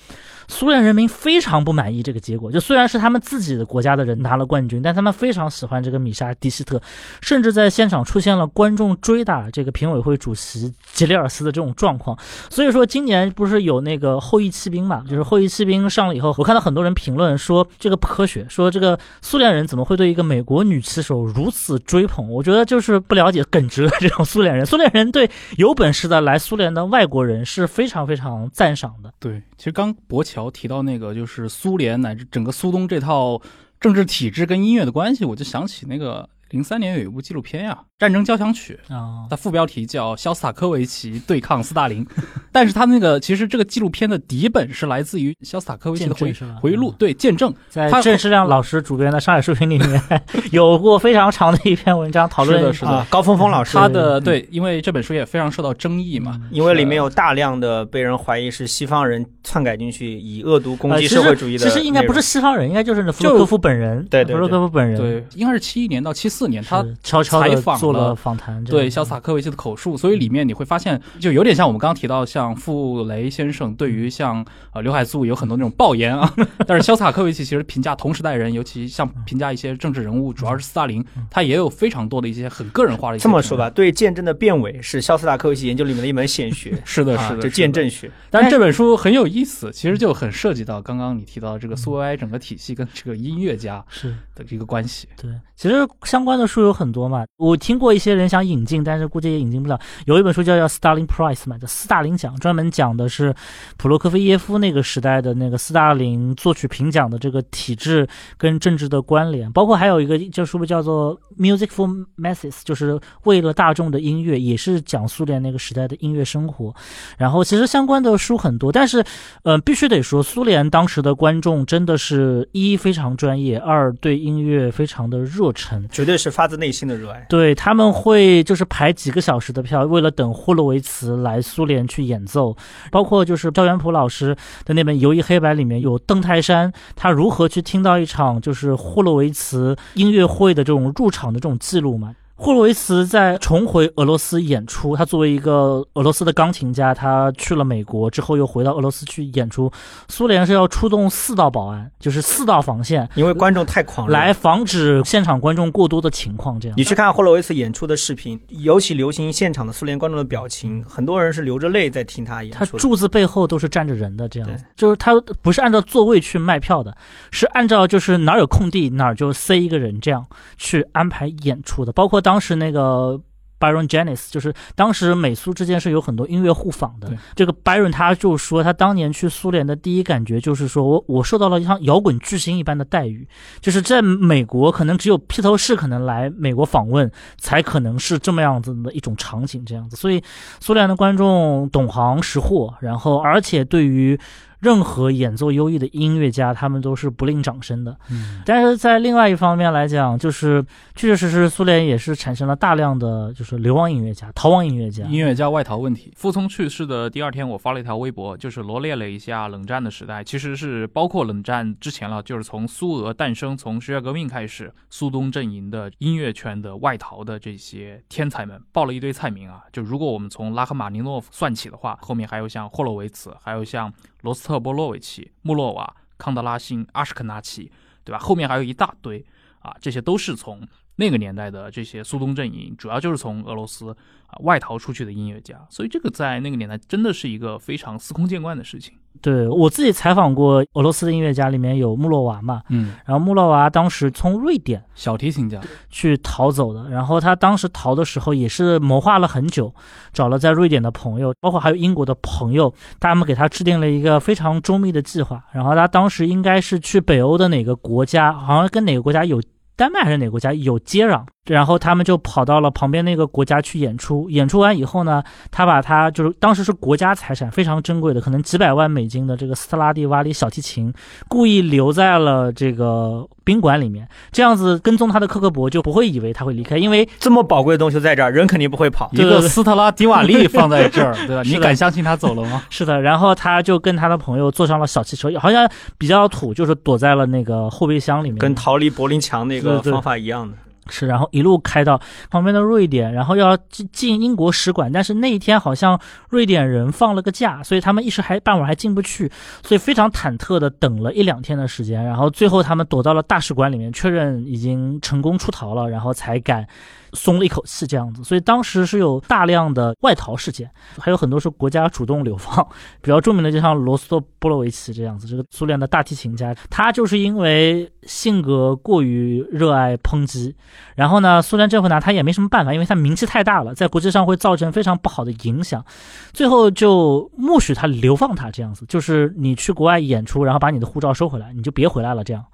苏联人民非常不满意这个结果，就虽然是他们自己的国家的人拿了冠军，但他们非常喜欢这个米沙迪希特，甚至在现场出现了观众追打这个评委会主席吉列尔斯的这种状况。所以说今年不是有那个后裔骑兵嘛，就是后裔骑兵上了以后，我看到很多人评论说这个不科学，说这个苏联人怎么会对一个美国女骑手如此追捧？我觉得就是不了解耿直的这种苏联苏联人对有本事的来苏联的外国人是非常非常赞赏的。对，其实刚博乔提到那个，就是苏联乃至整个苏东这套政治体制跟音乐的关系，我就想起那个零三年有一部纪录片呀。战争交响曲。啊，它副标题叫肖斯塔科维奇对抗斯大林，但是他那个其实这个纪录片的底本是来自于肖斯塔科维奇的回回忆录，对，见证。在郑世亮老师主编的上海书评里面 有过非常长的一篇文章讨论的是的，高峰峰老师。他的对，因为这本书也非常受到争议嘛，因为里面有大量的被人怀疑是西方人篡改进去以恶毒攻击社会主义的。其实应该不是西方人，应该就是弗洛科夫本人，对，弗洛科夫本人，对，应该是七一年到七四年，他悄悄采访。了访谈，对肖斯塔科维奇的口述，所以里面你会发现，就有点像我们刚刚提到，像傅雷先生对于像呃刘海粟有很多那种爆言啊。但是肖斯塔科维奇其实评价同时代人，尤其像评价一些政治人物，主要是斯大林，他也有非常多的一些很个人化的。这么说吧，对见证的变伪是肖斯塔科维奇研究里面的一门显学。是的，是的，就见证学。但是这本书很有意思，其实就很涉及到刚刚你提到这个苏维埃整个体系跟这个音乐家是的一个关系。对，其实相关的书有很多嘛，我听过一些人想引。进，但是估计也引进不了。有一本书叫叫《斯大林 Prize》嘛，叫斯大林奖，专门讲的是普罗科菲耶夫那个时代的那个斯大林作曲评奖的这个体制跟政治的关联。包括还有一个叫书叫做《Music for Masses》，就是为了大众的音乐，也是讲苏联那个时代的音乐生活。然后其实相关的书很多，但是呃，必须得说，苏联当时的观众真的是一非常专业，二对音乐非常的热忱，绝对是发自内心的热爱。对他们会。就是排几个小时的票，为了等霍洛维茨来苏联去演奏。包括就是赵元普老师的那本《游艺黑白》里面有邓泰山，他如何去听到一场就是霍洛维茨音乐会的这种入场的这种记录嘛。霍洛维茨在重回俄罗斯演出，他作为一个俄罗斯的钢琴家，他去了美国之后又回到俄罗斯去演出。苏联是要出动四道保安，就是四道防线，因为观众太狂热，来防止现场观众过多的情况。这样，你去看霍洛维茨演出的视频，尤其流行现场的苏联观众的表情，很多人是流着泪在听他演出。他柱子背后都是站着人的，这样就是他不是按照座位去卖票的，是按照就是哪儿有空地哪儿就塞一个人这样去安排演出的，包括当。当时那个 Byron Janis，就是当时美苏之间是有很多音乐互访的。这个 Byron 他就说，他当年去苏联的第一感觉就是说我我受到了像摇滚巨星一般的待遇，就是在美国可能只有披头士可能来美国访问，才可能是这么样子的一种场景这样子。所以苏联的观众懂行识货，然后而且对于。任何演奏优异的音乐家，他们都是不吝掌声的。嗯，但是在另外一方面来讲，就是确确实实苏联也是产生了大量的就是流亡音乐家、逃亡音乐家、音乐家外逃问题。傅聪去世的第二天，我发了一条微博，就是罗列了一下冷战的时代，其实是包括冷战之前了，就是从苏俄诞生、从十月革命开始，苏东阵营的音乐圈的外逃的这些天才们，报了一堆菜名啊。就如果我们从拉赫玛尼诺夫算起的话，后面还有像霍洛维茨，还有像。罗斯特波洛维奇、穆洛瓦、康德拉辛、阿什肯纳奇，对吧？后面还有一大堆啊，这些都是从那个年代的这些苏东阵营，主要就是从俄罗斯啊外逃出去的音乐家，所以这个在那个年代真的是一个非常司空见惯的事情。对我自己采访过俄罗斯的音乐家，里面有穆洛娃嘛，嗯，然后穆洛娃当时从瑞典小提琴家去逃走的，然后他当时逃的时候也是谋划了很久，找了在瑞典的朋友，包括还有英国的朋友，他们给他制定了一个非常周密的计划，然后他当时应该是去北欧的哪个国家，好像跟哪个国家有丹麦还是哪个国家有接壤。然后他们就跑到了旁边那个国家去演出，演出完以后呢，他把他就是当时是国家财产，非常珍贵的，可能几百万美金的这个斯特拉蒂瓦里小提琴，故意留在了这个宾馆里面，这样子跟踪他的克格勃就不会以为他会离开，因为这么宝贵的东西在这儿，人肯定不会跑。一个斯特拉迪瓦利放在这儿，对吧？你敢相信他走了吗？是的，然后他就跟他的朋友坐上了小汽车，好像比较土，就是躲在了那个后备箱里面，跟逃离柏林墙那个方法一样的。是，然后一路开到旁边的瑞典，然后要进进英国使馆，但是那一天好像瑞典人放了个假，所以他们一时还半会儿还进不去，所以非常忐忑的等了一两天的时间，然后最后他们躲到了大使馆里面，确认已经成功出逃了，然后才敢。松了一口气，这样子，所以当时是有大量的外逃事件，还有很多是国家主动流放。比较著名的就像罗斯托波罗维奇这样子，这个苏联的大提琴家，他就是因为性格过于热爱抨击，然后呢，苏联政府拿他也没什么办法，因为他名气太大了，在国际上会造成非常不好的影响，最后就默许他流放他这样子，就是你去国外演出，然后把你的护照收回来，你就别回来了这样。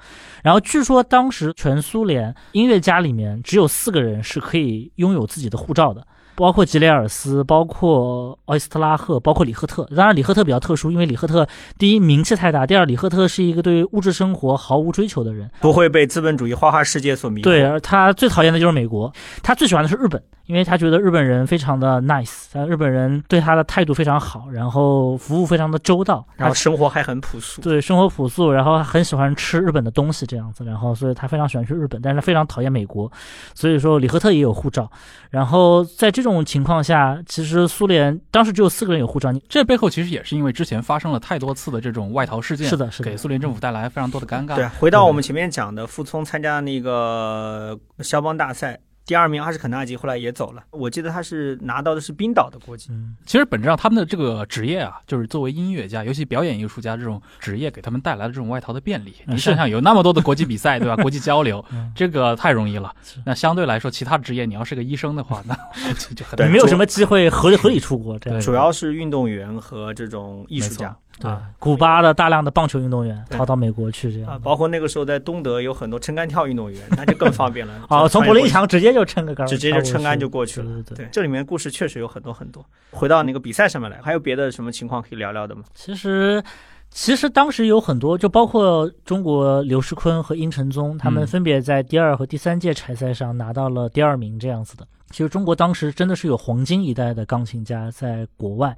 然后据说当时全苏联音乐家里面只有四个人是可以拥有自己的护照的。包括吉雷尔斯，包括奥伊斯特拉赫，包括里赫特。当然，里赫特比较特殊，因为里赫特第一名气太大，第二里赫特是一个对物质生活毫无追求的人，不会被资本主义花花世界所迷惑。对，而他最讨厌的就是美国，他最喜欢的是日本，因为他觉得日本人非常的 nice，日本人对他的态度非常好，然后服务非常的周到，然后生活还很朴素。对，生活朴素，然后很喜欢吃日本的东西这样子，然后所以他非常喜欢去日本，但是他非常讨厌美国，所以说里赫特也有护照，然后在这种。这种情况下，其实苏联当时只有四个人有护照。你这背后其实也是因为之前发生了太多次的这种外逃事件，是的，是给苏联政府带来非常多的尴尬。对，回到我们前面讲的，傅聪参加那个肖邦大赛。第二名阿什肯纳吉后来也走了，我记得他是拿到的是冰岛的国籍。嗯，其实本质上他们的这个职业啊，就是作为音乐家，尤其表演艺术家这种职业，给他们带来了这种外逃的便利。你想想，有那么多的国际比赛，对吧？国际交流，这个太容易了。那相对来说，其他职业，你要是个医生的话，那 就很没有什么机会合合理出国。这样，主要是运动员和这种艺术家。对，古巴的大量的棒球运动员逃到美国去，这样啊，包括那个时候在东德有很多撑杆跳运动员，那就更方便了。哦，从柏林墙直接就撑个杆，直接就撑杆就过去了。对对对，这里面故事确实有很多很多。回到那个比赛上面来，还有别的什么情况可以聊聊的吗？其实，其实当时有很多，就包括中国刘诗坤和殷承宗，他们分别在第二和第三届柴赛上拿到了第二名这样子的。其实中国当时真的是有黄金一代的钢琴家在国外。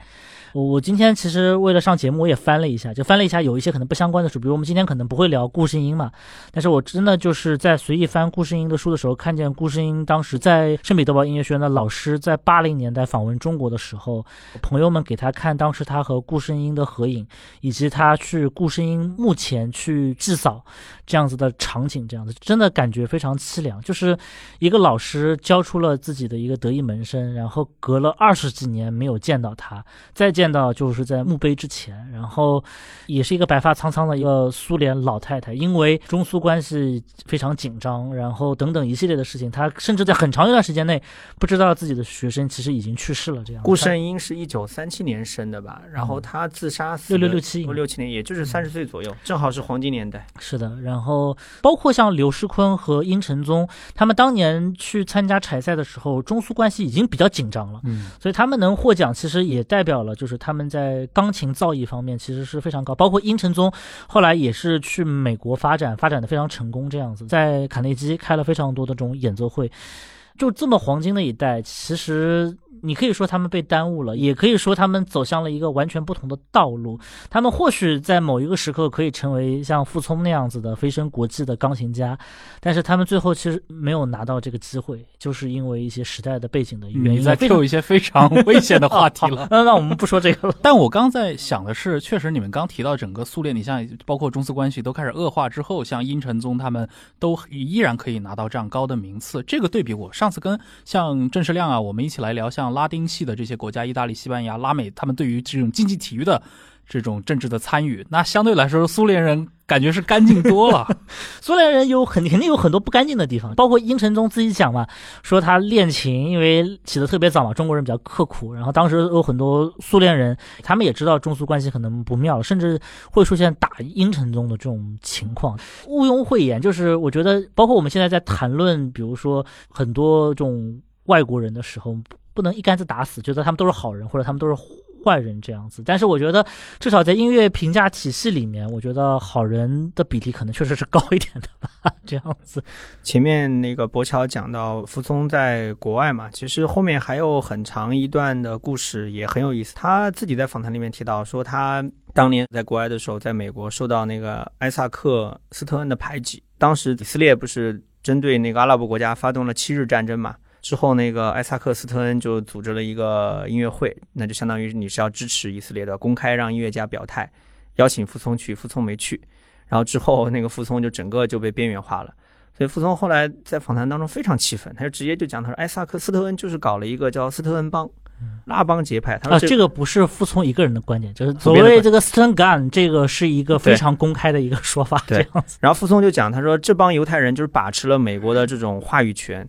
我我今天其实为了上节目，我也翻了一下，就翻了一下有一些可能不相关的书，比如我们今天可能不会聊顾世英嘛，但是我真的就是在随意翻顾世英的书的时候，看见顾世英当时在圣彼得堡音乐学院的老师在八零年代访问中国的时候，朋友们给他看当时他和顾世英的合影，以及他去顾世英墓前去祭扫这样子的场景，这样子真的感觉非常凄凉，就是一个老师教出了自己。自己的一个得意门生，然后隔了二十几年没有见到他，再见到就是在墓碑之前，然后也是一个白发苍苍的一个苏联老太太，因为中苏关系非常紧张，然后等等一系列的事情，她甚至在很长一段时间内不知道自己的学生其实已经去世了。这样，顾圣英是一九三七年生的吧？然后他自杀六六六七六七年，也就是三十岁左右，正好是黄金年代。是的，然后包括像刘世坤和殷承宗，他们当年去参加柴赛的时候。中苏关系已经比较紧张了，嗯，所以他们能获奖，其实也代表了就是他们在钢琴造诣方面其实是非常高。包括殷承宗后来也是去美国发展，发展的非常成功，这样子在卡内基开了非常多的这种演奏会，就这么黄金的一代，其实。你可以说他们被耽误了，也可以说他们走向了一个完全不同的道路。他们或许在某一个时刻可以成为像傅聪那样子的飞升国际的钢琴家，但是他们最后其实没有拿到这个机会，就是因为一些时代的背景的原因。在 Q 一些非常 危险的话题了。那那我们不说这个了。但我刚在想的是，确实你们刚提到整个苏联，你像包括中苏关系都开始恶化之后，像殷承宗他们都依然可以拿到这样高的名次。这个对比，我上次跟像郑世亮啊，我们一起来聊像。拉丁系的这些国家，意大利、西班牙、拉美，他们对于这种竞技体育的这种政治的参与，那相对来说，苏联人感觉是干净多了。苏联人有很肯定有很多不干净的地方，包括殷承宗自己讲嘛，说他练琴因为起得特别早嘛，中国人比较刻苦，然后当时有很多苏联人，他们也知道中苏关系可能不妙，甚至会出现打殷承宗的这种情况。毋庸讳言，就是我觉得，包括我们现在在谈论，比如说很多这种外国人的时候。不能一竿子打死，觉得他们都是好人或者他们都是坏人这样子。但是我觉得，至少在音乐评价体系里面，我觉得好人的比例可能确实是高一点的吧。这样子。前面那个博乔讲到傅聪在国外嘛，其实后面还有很长一段的故事也很有意思。他自己在访谈里面提到说，他当年在国外的时候，在美国受到那个埃萨克斯特恩的排挤。当时以色列不是针对那个阿拉伯国家发动了七日战争嘛？之后，那个艾萨克斯特恩就组织了一个音乐会，那就相当于你是要支持以色列的，公开让音乐家表态，邀请傅聪去，傅聪没去。然后之后，那个傅聪就整个就被边缘化了。所以傅聪后来在访谈当中非常气愤，他就直接就讲，他说艾萨克斯特恩就是搞了一个叫斯特恩帮，拉帮结派。他说这个不是傅聪一个人的观点，就是所谓这个 Stern Gun，这个是一个非常公开的一个说法。对。然后傅聪就讲，他说这帮犹太人就是把持了美国的这种话语权。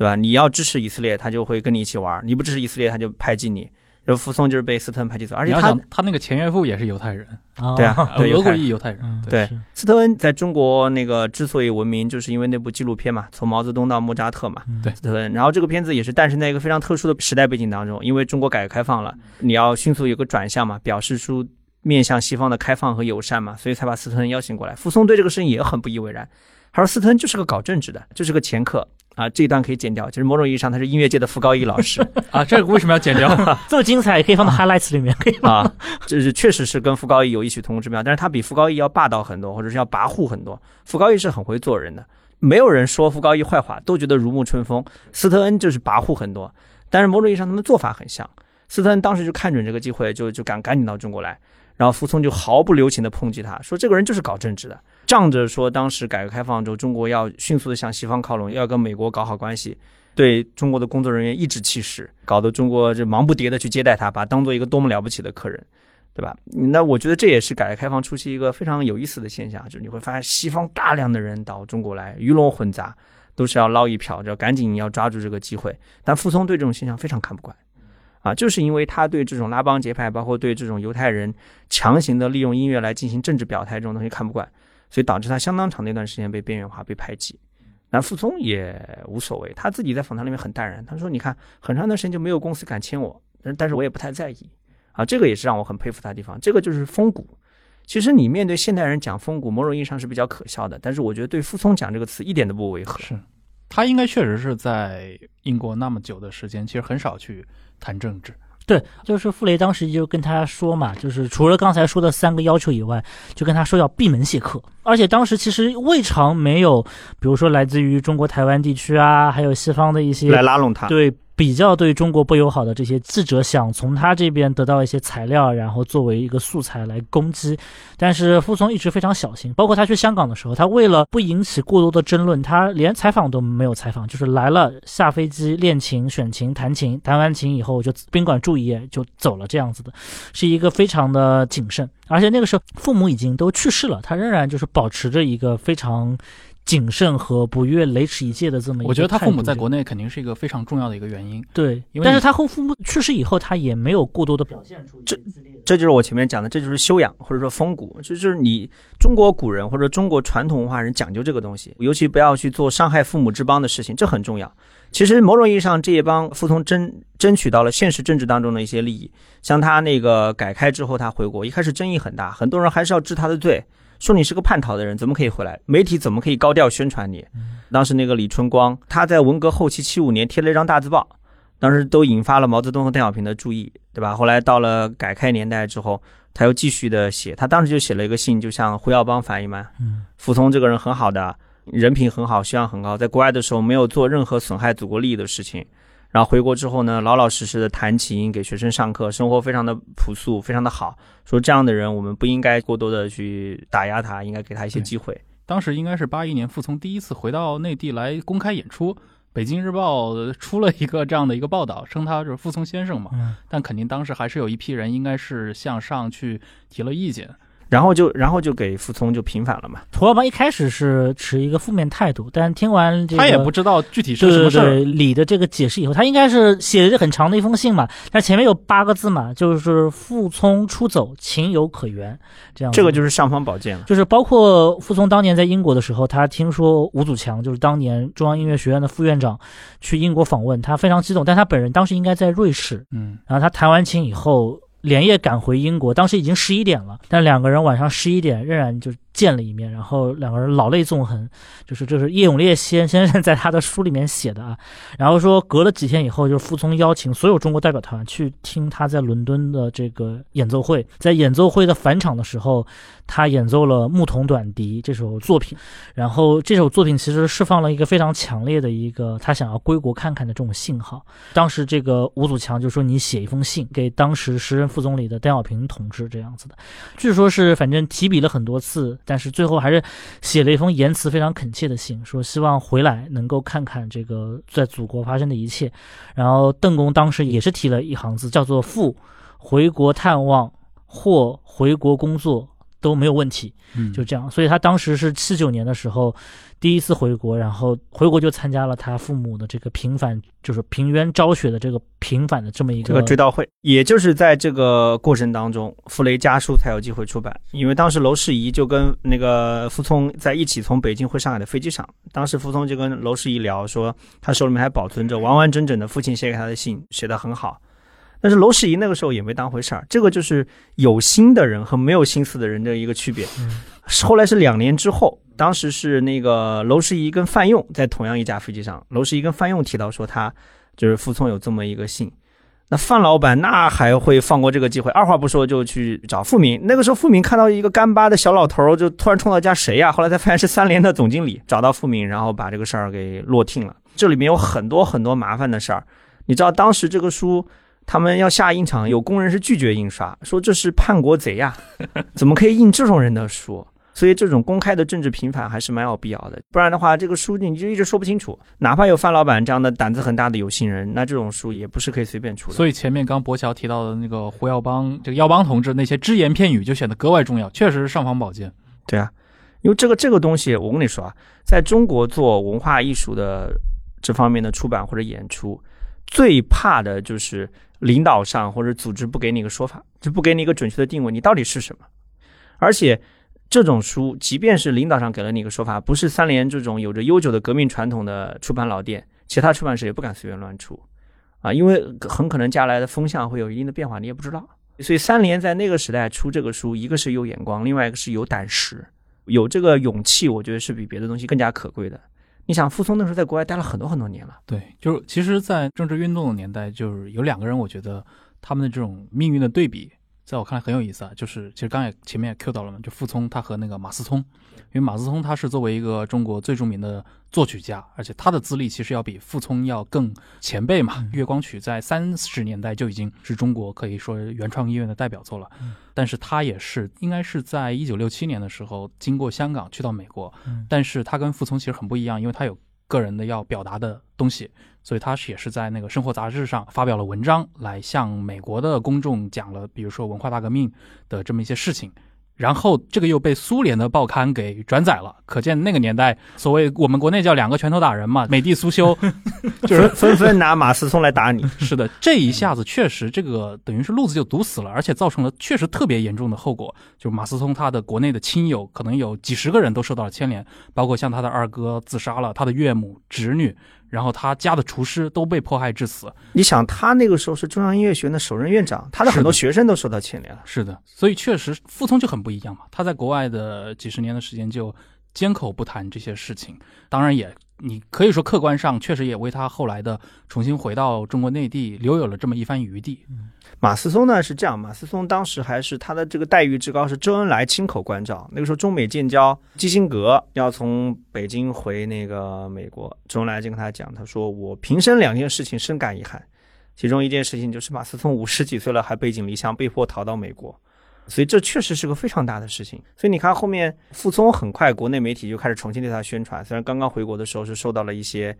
对吧？你要支持以色列，他就会跟你一起玩；你不支持以色列，他就排挤你。然后傅聪就是被斯特恩排挤走，而且他他那个前岳父也是犹太人，对啊，俄国裔犹太人。对，斯特恩在中国那个之所以闻名，就是因为那部纪录片嘛，从毛泽东到莫扎特嘛。对，斯特恩。然后这个片子也是诞生在一个非常特殊的时代背景当中，因为中国改革开放了，你要迅速有个转向嘛，表示出面向西方的开放和友善嘛，所以才把斯特恩邀请过来。傅松对这个事情也很不以为然，他说斯特恩就是个搞政治的，就是个掮客。啊，这一段可以剪掉。其实某种意义上，他是音乐界的傅高义老师 啊。这个为什么要剪掉？这么精彩，也可以放到 highlights 里面。可 以啊，这是确实是跟傅高义有异曲同工之妙，但是他比傅高义要霸道很多，或者是要跋扈很多。傅高义是很会做人的，没有人说傅高义坏话，都觉得如沐春风。斯特恩就是跋扈很多，但是某种意义上，他们做法很像。斯特恩当时就看准这个机会，就就赶赶紧到中国来。然后傅聪就毫不留情的抨击他，说这个人就是搞政治的，仗着说当时改革开放之后，中国要迅速的向西方靠拢，要跟美国搞好关系，对中国的工作人员颐指气使，搞得中国就忙不迭地去接待他，把当做一个多么了不起的客人，对吧？那我觉得这也是改革开放初期一个非常有意思的现象，就是你会发现西方大量的人到中国来，鱼龙混杂，都是要捞一票，要赶紧要抓住这个机会。但傅聪对这种现象非常看不惯。啊，就是因为他对这种拉帮结派，包括对这种犹太人强行的利用音乐来进行政治表态这种东西看不惯，所以导致他相当长的一段时间被边缘化、被排挤。那傅聪也无所谓，他自己在访谈里面很淡然，他说：“你看，很长一段时间就没有公司敢签我，但但是我也不太在意。”啊，这个也是让我很佩服他的地方。这个就是风骨。其实你面对现代人讲风骨，某种意义上是比较可笑的，但是我觉得对傅聪讲这个词一点都不违和。是。他应该确实是在英国那么久的时间，其实很少去谈政治。对，就是傅雷当时就跟他说嘛，就是除了刚才说的三个要求以外，就跟他说要闭门谢客。而且当时其实未尝没有，比如说来自于中国台湾地区啊，还有西方的一些来拉拢他。对。比较对中国不友好的这些记者，想从他这边得到一些材料，然后作为一个素材来攻击。但是傅聪一直非常小心，包括他去香港的时候，他为了不引起过多的争论，他连采访都没有采访，就是来了下飞机练琴、选琴、弹琴，弹完琴以后就宾馆住一夜就走了，这样子的，是一个非常的谨慎。而且那个时候父母已经都去世了，他仍然就是保持着一个非常。谨慎和不越雷池一芥的这么一个我觉得他父母在国内肯定是一个非常重要的一个原因。对，但是他后父母去世以后，他也没有过多的表现出这，这就是我前面讲的，这就是修养或者说风骨，就是你中国古人或者中国传统文化人讲究这个东西，尤其不要去做伤害父母之邦的事情，这很重要。其实某种意义上，这一帮服从争争取到了现实政治当中的一些利益，像他那个改开之后他回国，一开始争议很大，很多人还是要治他的罪。说你是个叛逃的人，怎么可以回来？媒体怎么可以高调宣传你？当时那个李春光，他在文革后期七五年贴了一张大字报，当时都引发了毛泽东和邓小平的注意，对吧？后来到了改开年代之后，他又继续的写，他当时就写了一个信，就向胡耀邦反映嘛，嗯傅聪这个人很好的，人品很好，修养很高，在国外的时候没有做任何损害祖国利益的事情。然后回国之后呢，老老实实的弹琴，给学生上课，生活非常的朴素，非常的好。说这样的人，我们不应该过多的去打压他，应该给他一些机会。当时应该是八一年，傅聪第一次回到内地来公开演出，《北京日报》出了一个这样的一个报道，称他就是傅聪先生嘛。但肯定当时还是有一批人，应该是向上去提了意见。然后就，然后就给傅聪就平反了嘛。胡耀邦一开始是持一个负面态度，但听完这个，他也不知道具体是什么事儿。李的这个解释以后，他应该是写了很长的一封信嘛，但前面有八个字嘛，就是傅聪出走情有可原，这样。这个就是尚方宝剑了。就是包括傅聪当年在英国的时候，他听说吴祖强就是当年中央音乐学院的副院长去英国访问，他非常激动，但他本人当时应该在瑞士。嗯，然后他弹完琴以后。连夜赶回英国，当时已经十一点了，但两个人晚上十一点仍然就。见了一面，然后两个人老泪纵横，就是这是叶永烈先 先生在他的书里面写的啊。然后说隔了几天以后，就是傅聪邀请所有中国代表团去听他在伦敦的这个演奏会，在演奏会的返场的时候，他演奏了《牧童短笛》这首作品。然后这首作品其实释放了一个非常强烈的一个他想要归国看看的这种信号。当时这个吴祖强就说：“你写一封信给当时时任副总理的邓小平同志，这样子的。”据说是反正提笔了很多次。但是最后还是写了一封言辞非常恳切的信，说希望回来能够看看这个在祖国发生的一切。然后邓公当时也是提了一行字，叫做“父回国探望或回国工作都没有问题”，嗯就这样。所以他当时是七九年的时候。第一次回国，然后回国就参加了他父母的这个平反，就是平冤昭雪的这个平反的这么一个追悼会。也就是在这个过程当中，傅雷家书才有机会出版。因为当时娄世仪就跟那个傅聪在一起从北京回上海的飞机上，当时傅聪就跟娄世仪聊说，他手里面还保存着完完整整的父亲写给他的信，写得很好。但是娄世仪那个时候也没当回事儿，这个就是有心的人和没有心思的人的一个区别。后来是两年之后。当时是那个娄世仪跟范用在同样一架飞机上，娄世仪跟范用提到说他就是傅聪有这么一个信，那范老板那还会放过这个机会，二话不说就去找傅明。那个时候傅明看到一个干巴的小老头，就突然冲到家谁呀？后来才发现是三联的总经理，找到傅明，然后把这个事儿给落听了。这里面有很多很多麻烦的事儿，你知道当时这个书他们要下印厂，有工人是拒绝印刷，说这是叛国贼呀，怎么可以印这种人的书？所以这种公开的政治平反还是蛮有必要的，不然的话，这个书你就一直说不清楚。哪怕有范老板这样的胆子很大的有心人，那这种书也不是可以随便出的。所以前面刚博乔提到的那个胡耀邦，这个耀邦同志那些只言片语就显得格外重要，确实是尚方宝剑。对啊，因为这个这个东西，我跟你说啊，在中国做文化艺术的这方面的出版或者演出，最怕的就是领导上或者组织不给你一个说法，就不给你一个准确的定位，你到底是什么，而且。这种书，即便是领导上给了你一个说法，不是三联这种有着悠久的革命传统的出版老店，其他出版社也不敢随便乱出，啊，因为很可能将来的风向会有一定的变化，你也不知道。所以三联在那个时代出这个书，一个是有眼光，另外一个是有胆识，有这个勇气，我觉得是比别的东西更加可贵的。你想，傅聪那时候在国外待了很多很多年了，对，就是其实，在政治运动的年代，就是有两个人，我觉得他们的这种命运的对比，在我看来很有意思啊。就是其实刚才前面也 Q 到了嘛，就傅聪他和那个马思聪，因为马思聪他是作为一个中国最著名的作曲家，而且他的资历其实要比傅聪要更前辈嘛。月光曲在三十年代就已经是中国可以说原创音乐的代表作了，但是他也是应该是在一九六七年的时候经过香港去到美国，但是他跟傅聪其实很不一样，因为他有个人的要表达的东西，所以他也是在那个《生活》杂志上发表了文章，来向美国的公众讲了，比如说文化大革命的这么一些事情。然后这个又被苏联的报刊给转载了，可见那个年代所谓我们国内叫两个拳头打人嘛，美帝苏修，就是纷纷拿马思聪来打你。是的，这一下子确实这个等于是路子就堵死了，而且造成了确实特别严重的后果，就是马思聪他的国内的亲友可能有几十个人都受到了牵连，包括像他的二哥自杀了，他的岳母、侄女。然后他家的厨师都被迫害致死。你想，他那个时候是中央音乐学院的首任院长，他的很多学生都受到牵连了。是的，所以确实傅聪就很不一样嘛。他在国外的几十年的时间就缄口不谈这些事情，当然也。你可以说客观上确实也为他后来的重新回到中国内地留有了这么一番余地。马思聪呢是这样，马思聪当时还是他的这个待遇之高，是周恩来亲口关照。那个时候中美建交，基辛格要从北京回那个美国，周恩来就跟他讲，他说我平生两件事情深感遗憾，其中一件事情就是马思聪五十几岁了还背井离乡，被迫逃到美国。所以这确实是个非常大的事情。所以你看，后面傅聪很快国内媒体就开始重新对他宣传。虽然刚刚回国的时候是受到了一些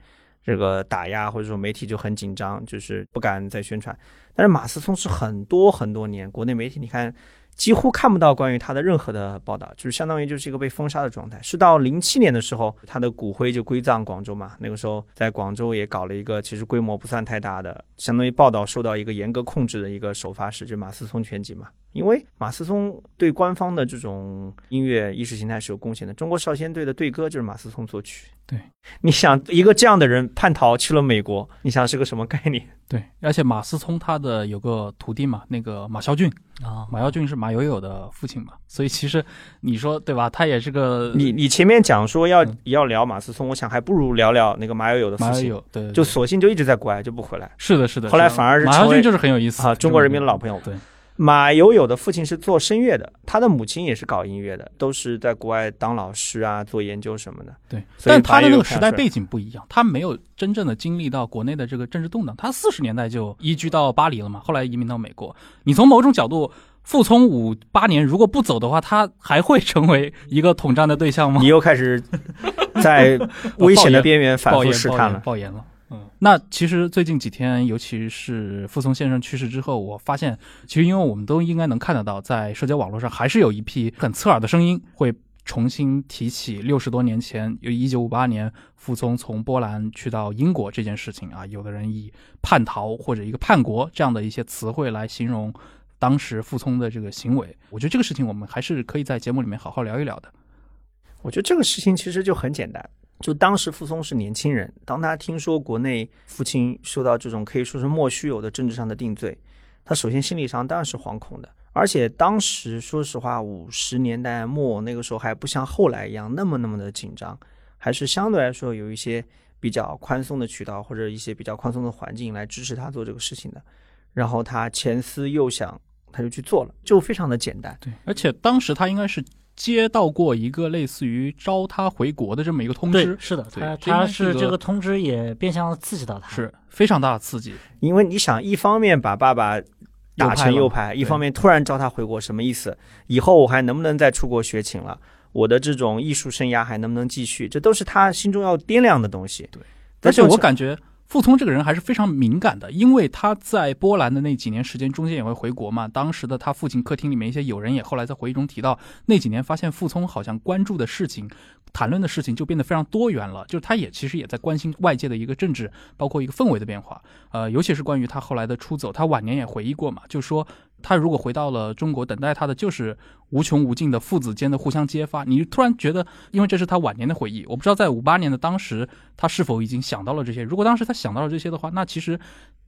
这个打压，或者说媒体就很紧张，就是不敢再宣传。但是马思聪是很多很多年国内媒体，你看。几乎看不到关于他的任何的报道，就是相当于就是一个被封杀的状态。是到零七年的时候，他的骨灰就归葬广州嘛。那个时候在广州也搞了一个，其实规模不算太大的，相当于报道受到一个严格控制的一个首发式，就马思聪全集嘛。因为马思聪对官方的这种音乐意识形态是有贡献的。中国少先队的队歌就是马思聪作曲。对，你想一个这样的人叛逃去了美国，你想是个什么概念？对，而且马思聪他的有个徒弟嘛，那个马孝俊啊，马孝俊是马友友的父亲嘛，所以其实你说对吧？他也是个你你前面讲说要要聊马思聪，我想还不如聊聊那个马友友的父亲，对，就索性就一直在国外就不回来。是的，是的。后来反而是马孝俊就是很有意思啊，中国人民的老朋友。对。马友友的父亲是做声乐的，他的母亲也是搞音乐的，都是在国外当老师啊，做研究什么的。对，但他的那个时代背景不一样，他没有真正的经历到国内的这个政治动荡。他四十年代就移居到巴黎了嘛，后来移民到美国。你从某种角度，傅聪五八年如果不走的话，他还会成为一个统战的对象吗？你又开始在 危险的边缘反复试探了，爆言了。嗯，那其实最近几天，尤其是傅聪先生去世之后，我发现，其实因为我们都应该能看得到，在社交网络上还是有一批很刺耳的声音，会重新提起六十多年前，有一九五八年傅聪从波兰去到英国这件事情啊。有的人以叛逃或者一个叛国这样的一些词汇来形容当时傅聪的这个行为。我觉得这个事情我们还是可以在节目里面好好聊一聊的。我觉得这个事情其实就很简单。就当时傅聪是年轻人，当他听说国内父亲受到这种可以说是莫须有的政治上的定罪，他首先心理上当然是惶恐的。而且当时说实话，五十年代末那个时候还不像后来一样那么那么的紧张，还是相对来说有一些比较宽松的渠道或者一些比较宽松的环境来支持他做这个事情的。然后他前思又想，他就去做了，就非常的简单。对，而且当时他应该是。接到过一个类似于招他回国的这么一个通知，是的，他他是这个通知也变相刺激到他，是非常大的刺激。因为你想，一方面把爸爸打成右派，一方面突然招他回国，什么意思？以后我还能不能再出国学琴了？我的这种艺术生涯还能不能继续？这都是他心中要掂量的东西。对，但是我感觉。傅聪这个人还是非常敏感的，因为他在波兰的那几年时间中间也会回国嘛。当时的他父亲客厅里面一些友人也后来在回忆中提到，那几年发现傅聪好像关注的事情、谈论的事情就变得非常多元了，就是他也其实也在关心外界的一个政治，包括一个氛围的变化。呃，尤其是关于他后来的出走，他晚年也回忆过嘛，就说。他如果回到了中国，等待他的就是无穷无尽的父子间的互相揭发。你突然觉得，因为这是他晚年的回忆，我不知道在五八年的当时，他是否已经想到了这些。如果当时他想到了这些的话，那其实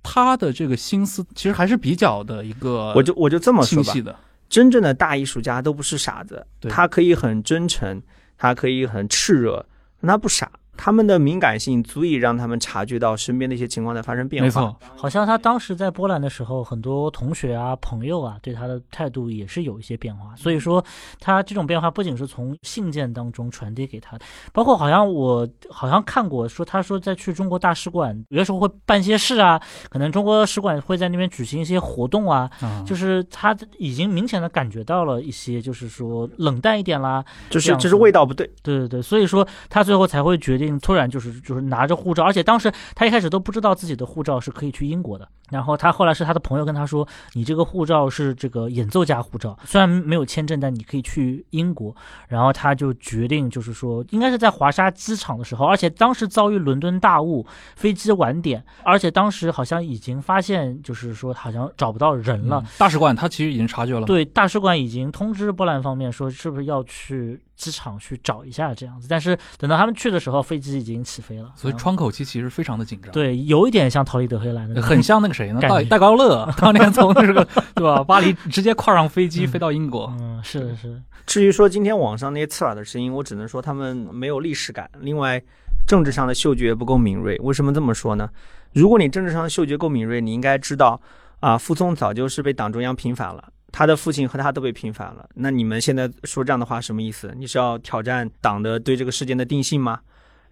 他的这个心思其实还是比较的一个，我就我就这么说吧。真正的大艺术家都不是傻子，他可以很真诚，他可以很炽热，但他不傻。他们的敏感性足以让他们察觉到身边的一些情况在发生变化。没错，好像他当时在波兰的时候，很多同学啊、朋友啊，对他的态度也是有一些变化。所以说，他这种变化不仅是从信件当中传递给他的，包括好像我好像看过说，他说在去中国大使馆，有的时候会办些事啊，可能中国使馆会在那边举行一些活动啊，啊，就是他已经明显的感觉到了一些，就是说冷淡一点啦，就是就是味道不对。对对对，所以说他最后才会决定突然就是就是拿着护照，而且当时他一开始都不知道自己的护照是可以去英国的。然后他后来是他的朋友跟他说，你这个护照是这个演奏家护照，虽然没有签证，但你可以去英国。然后他就决定就是说，应该是在华沙机场的时候，而且当时遭遇伦敦大雾，飞机晚点，而且当时好像已经发现就是说好像找不到人了。嗯大使馆他其实已经察觉了，对，大使馆已经通知波兰方面说，是不是要去机场去找一下这样子。但是等到他们去的时候，飞机已经起飞了，所以窗口期其实非常的紧张。。对有一点像逃离德黑兰的，很像那个谁呢？戴戴高乐当年从这个对吧巴黎直接跨上飞机嗯飞到英国。嗯，是的，是的，至于说今天网上那些刺耳的声音，我只能说他们没有历史感。另外，政治上的嗅觉不够敏锐。为什么这么说呢？如果你政治上的嗅觉够敏锐，你应该知道，啊，傅聪早就是被党中央平反了，他的父亲和他都被平反了。那你们现在说这样的话什么意思？你是要挑战党的对这个事件的定性吗？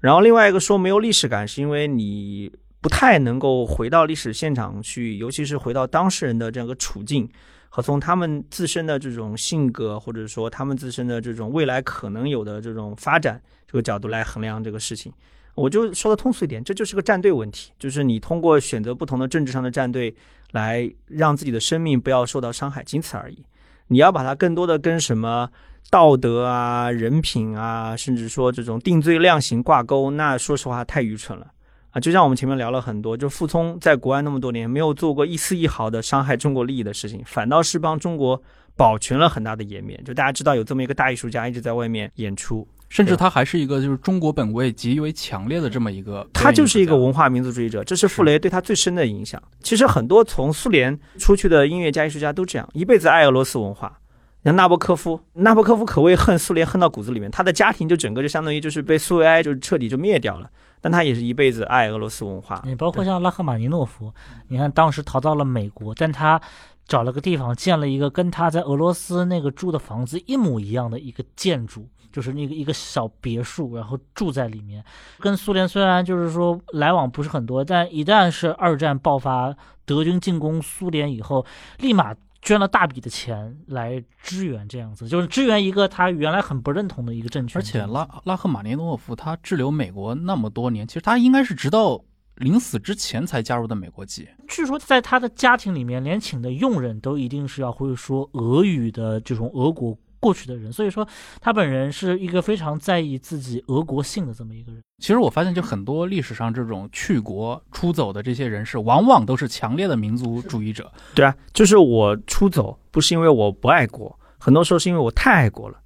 然后另外一个说没有历史感，是因为你不太能够回到历史现场去，尤其是回到当事人的这样一个处境。和从他们自身的这种性格，或者说他们自身的这种未来可能有的这种发展这个角度来衡量这个事情，我就说的通俗一点，这就是个站队问题，就是你通过选择不同的政治上的站队，来让自己的生命不要受到伤害，仅此而已。你要把它更多的跟什么道德啊、人品啊，甚至说这种定罪量刑挂钩，那说实话太愚蠢了。啊，就像我们前面聊了很多，就傅聪在国外那么多年，没有做过一丝一毫的伤害中国利益的事情，反倒是帮中国保全了很大的颜面。就大家知道有这么一个大艺术家一直在外面演出，甚至他还是一个就是中国本位极为强烈的这么一个，他就是一个文化民族主义者，这是傅雷对他最深的影响。其实很多从苏联出去的音乐家、艺术家都这样，一辈子爱俄罗斯文化。像纳博科夫，纳博科夫可谓恨苏联恨到骨子里面，他的家庭就整个就相当于就是被苏维埃就彻底就灭掉了，但他也是一辈子爱俄罗斯文化。你包括像拉赫玛尼诺夫，你看当时逃到了美国，但他找了个地方建了一个跟他在俄罗斯那个住的房子一模一样的一个建筑，就是那个一个小别墅，然后住在里面。跟苏联虽然就是说来往不是很多，但一旦是二战爆发，德军进攻苏联以后，立马。捐了大笔的钱来支援，这样子就是支援一个他原来很不认同的一个政权。而且拉拉赫马尼诺夫他滞留美国那么多年，其实他应该是直到临死之前才加入的美国籍。据说在他的家庭里面，连请的佣人都一定是要会说俄语的这种俄国过去的人，所以说他本人是一个非常在意自己俄国性的这么一个人。其实我发现，就很多历史上这种去国出走的这些人士，往往都是强烈的民族主义者。对啊，就是我出走不是因为我不爱国，很多时候是因为我太爱国了。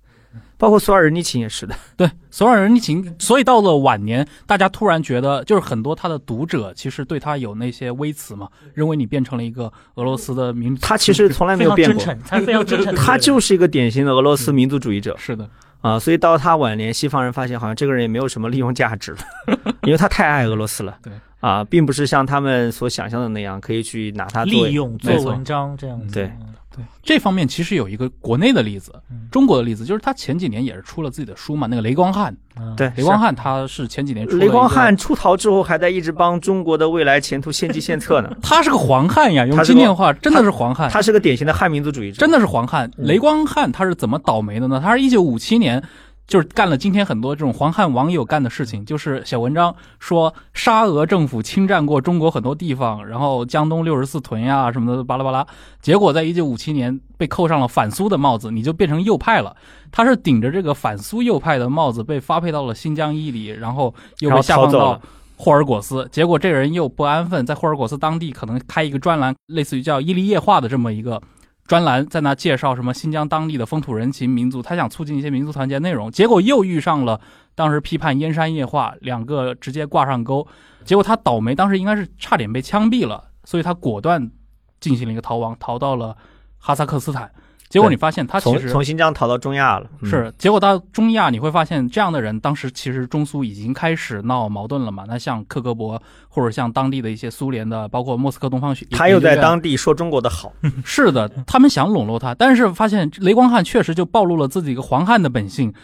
包括索尔仁尼琴也是的，对，索尔仁尼琴，所以到了晚年，大家突然觉得，就是很多他的读者其实对他有那些微词嘛，认为你变成了一个俄罗斯的民，他其实从来没有变过，真诚，他非常真诚。他就是一个典型的俄罗斯民族主义者是的，啊。所以到他晚年，西方人发现好像这个人也没有什么利用价值了，因为他太爱俄罗斯了。对啊，并不是像他们所想象的那样，可以去拿他利用做文章这样子。对嗯对这方面其实有一个国内的例子，嗯。中国的例子，就是他前几年也是出了自己的书嘛，那个雷光汉，嗯。对雷光汉他是前几年出雷光汉出逃之后，还在一直帮中国的未来前途献计献策呢。他是个黄汉呀，用今天话，真的是黄汉，他是个典型的汉民族主义者，真的是黄汉。嗯。雷光汉他是怎么倒霉的呢？他是一九五七年，就是干了今天很多这种黄汉网友干的事情，就是写文章说沙俄政府侵占过中国很多地方，然后江东六十四屯呀什么的巴拉巴拉。结果在一九五七年被扣上了反苏的帽子，你就变成右派了。他是顶着这个反苏右派的帽子被发配到了新疆伊犁，然后又被下放到。霍尔果斯，结果这个人又不安分，在霍尔果斯当地可能开一个专栏，类似于叫“伊犁夜话”的这么一个专栏，在那介绍什么新疆当地的风土人情、民族，他想促进一些民族团结内容，结果又遇上了当时批判燕山夜话，两个直接挂上钩，结果他倒霉，当时应该是差点被枪毙了，所以他果断进行了一个逃亡，逃到了哈萨克斯坦。结果你发现他其实从从新疆逃到中亚了，嗯是，结果到中亚你会发现，这样的人当时其实中苏已经开始闹矛盾了嘛。那像克格勃或者像当地的一些苏联的，包括莫斯科东方学，他又在当地说中国的好，是的，他们想笼络他，但是发现雷光汉确实就暴露了自己一个黄汉的本性，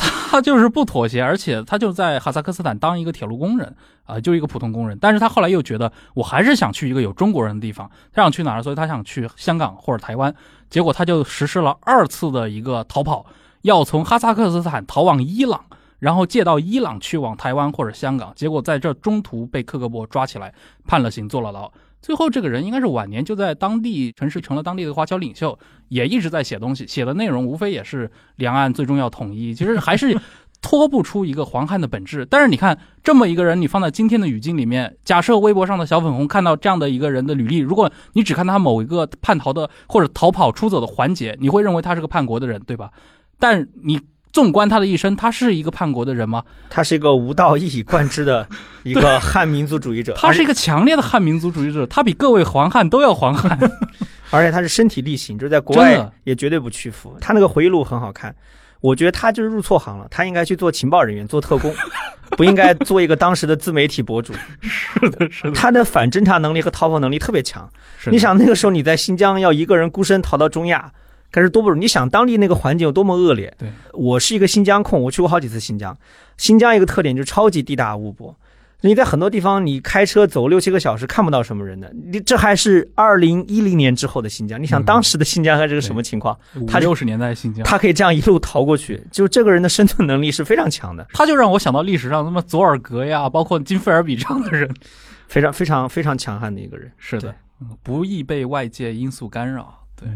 他就是不妥协，而且他就在哈萨克斯坦当一个铁路工人啊、就一个普通工人。但是他后来又觉得，我还是想去一个有中国人的地方，他想去哪儿？所以他想去香港或者台湾。结果他就实施了二次的一个逃跑，要从哈萨克斯坦逃往伊朗。然后借到伊朗去往台湾或者香港，结果在这中途被克格勃抓起来，判了刑，坐了牢。最后这个人应该是晚年就在当地城市成了当地的华侨领袖，也一直在写东西，写的内容无非也是两岸最终要统一，其实还是 脱不出一个黄汉的本质。但是你看这么一个人，你放在今天的语境里面，假设微博上的小粉红看到这样的一个人的履历，如果你只看他某一个叛逃的或者逃跑出走的环节，你会认为他是个叛国的人，对吧？但你纵观他的一生，他是一个叛国的人吗？他是一个无道一以贯之的 一个汉民族主义者，他是一个强烈的汉民族主义者，他比各位黄汉都要黄汉。而且他是身体力行，就是在国外也绝对不屈服。他那个回忆录很好看，我觉得他就是入错行了，他应该去做情报人员，做特工，不应该做一个当时的自媒体博主。是的，是的，他的反侦查能力和逃跑能力特别强。是你想那个时候你在新疆要一个人孤身逃到中亚，该是多不容易。你想当地那个环境有多么恶劣？对，我是一个新疆控，我去过好几次新疆。新疆一个特点就是超级地大物博。你在很多地方，你开车走六七个小时看不到什么人的，你这还是二零一零年之后的新疆。你想嗯当时的新疆还是个什么情况？五他六十年代新疆，他可以这样一路逃过去，就这个人的生存能力是非常强的，他就让我想到历史上什么佐尔格呀，包括金菲尔比这样的人。非常非常非常强悍的一个人。是的不易被外界因素干扰。对，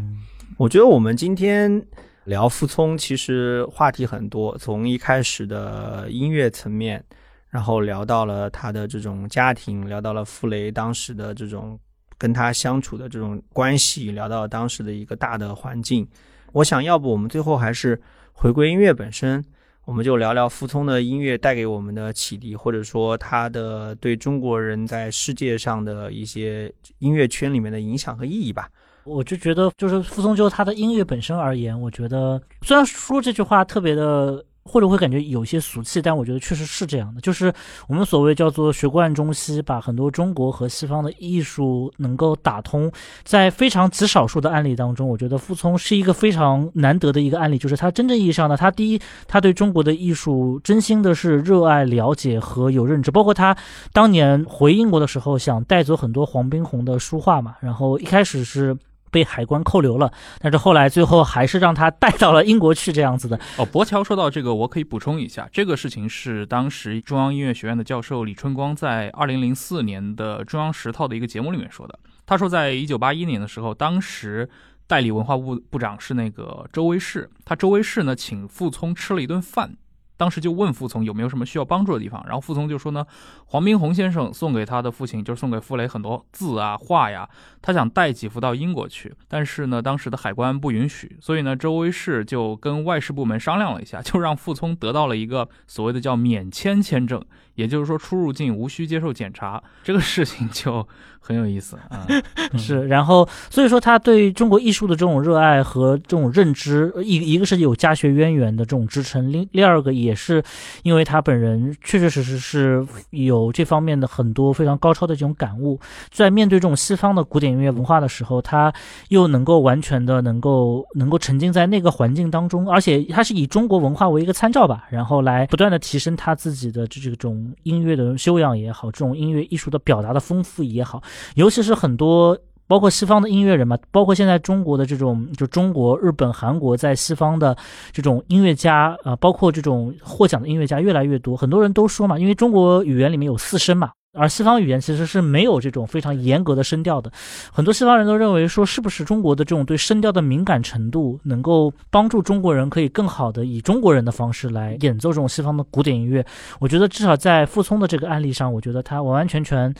我觉得我们今天聊傅聪，其实话题很多，从一开始的音乐层面，然后聊到了他的这种家庭，聊到了傅雷当时的这种跟他相处的这种关系，聊到当时的一个大的环境。我想要不我们最后还是回归音乐本身，我们就聊聊傅聪的音乐带给我们的启迪，或者说他的对中国人在世界上的一些音乐圈里面的影响和意义吧。我就觉得，就是傅聪就他的音乐本身而言，我觉得虽然说这句话特别的，或者会感觉有些俗气，但我觉得确实是这样的。就是我们所谓叫做学贯中西，把很多中国和西方的艺术能够打通，在非常极少数的案例当中，我觉得傅聪是一个非常难得的一个案例，就是他真正意义上的，他第一，他对中国的艺术真心的是热爱、了解和有认知，包括他当年回英国的时候，想带走很多黄宾虹的书画嘛，然后一开始是。被海关扣留了，但是后来最后还是让他带到了英国去，这样子的。哦，博乔说到这个，我可以补充一下，这个事情是当时中央音乐学院的教授李春光在二零零四年的中央十套的一个节目里面说的。他说，在一九八一年的时候，当时代理文化部部长是那个周维士，他周维士呢请傅聪吃了一顿饭。当时就问傅聪有没有什么需要帮助的地方，然后傅聪就说呢，黄宾虹先生送给他的父亲，就是送给傅雷很多字啊画呀，他想带几幅到英国去，但是呢，当时的海关不允许，所以呢，周威士就跟外事部门商量了一下，就让傅聪得到了一个所谓的叫免签签证，也就是说出入境无需接受检查，这个事情就很有意思啊。嗯是，然后所以说他对中国艺术的这种热爱和这种认知，一一个是有家学渊源的这种支撑，另第二个也是因为他本人确确实实是有这方面的很多非常高超的这种感悟，在面对这种西方的古典音乐文化的时候，他又能够完全的能够能够沉浸在那个环境当中，而且他是以中国文化为一个参照吧，然后来不断的提升他自己的这种音乐的修养也好，这种音乐艺术的表达的丰富也好，尤其是很多。包括西方的音乐人嘛，包括现在中国的这种，就中国、日本、韩国在西方的这种音乐家啊、包括这种获奖的音乐家越来越多。很多人都说嘛，因为中国语言里面有四声嘛，而西方语言其实是没有这种非常严格的声调的。很多西方人都认为说，是不是中国的这种对声调的敏感程度，能够帮助中国人可以更好的以中国人的方式来演奏这种西方的古典音乐？我觉得至少在傅聪的这个案例上，我觉得他完完全全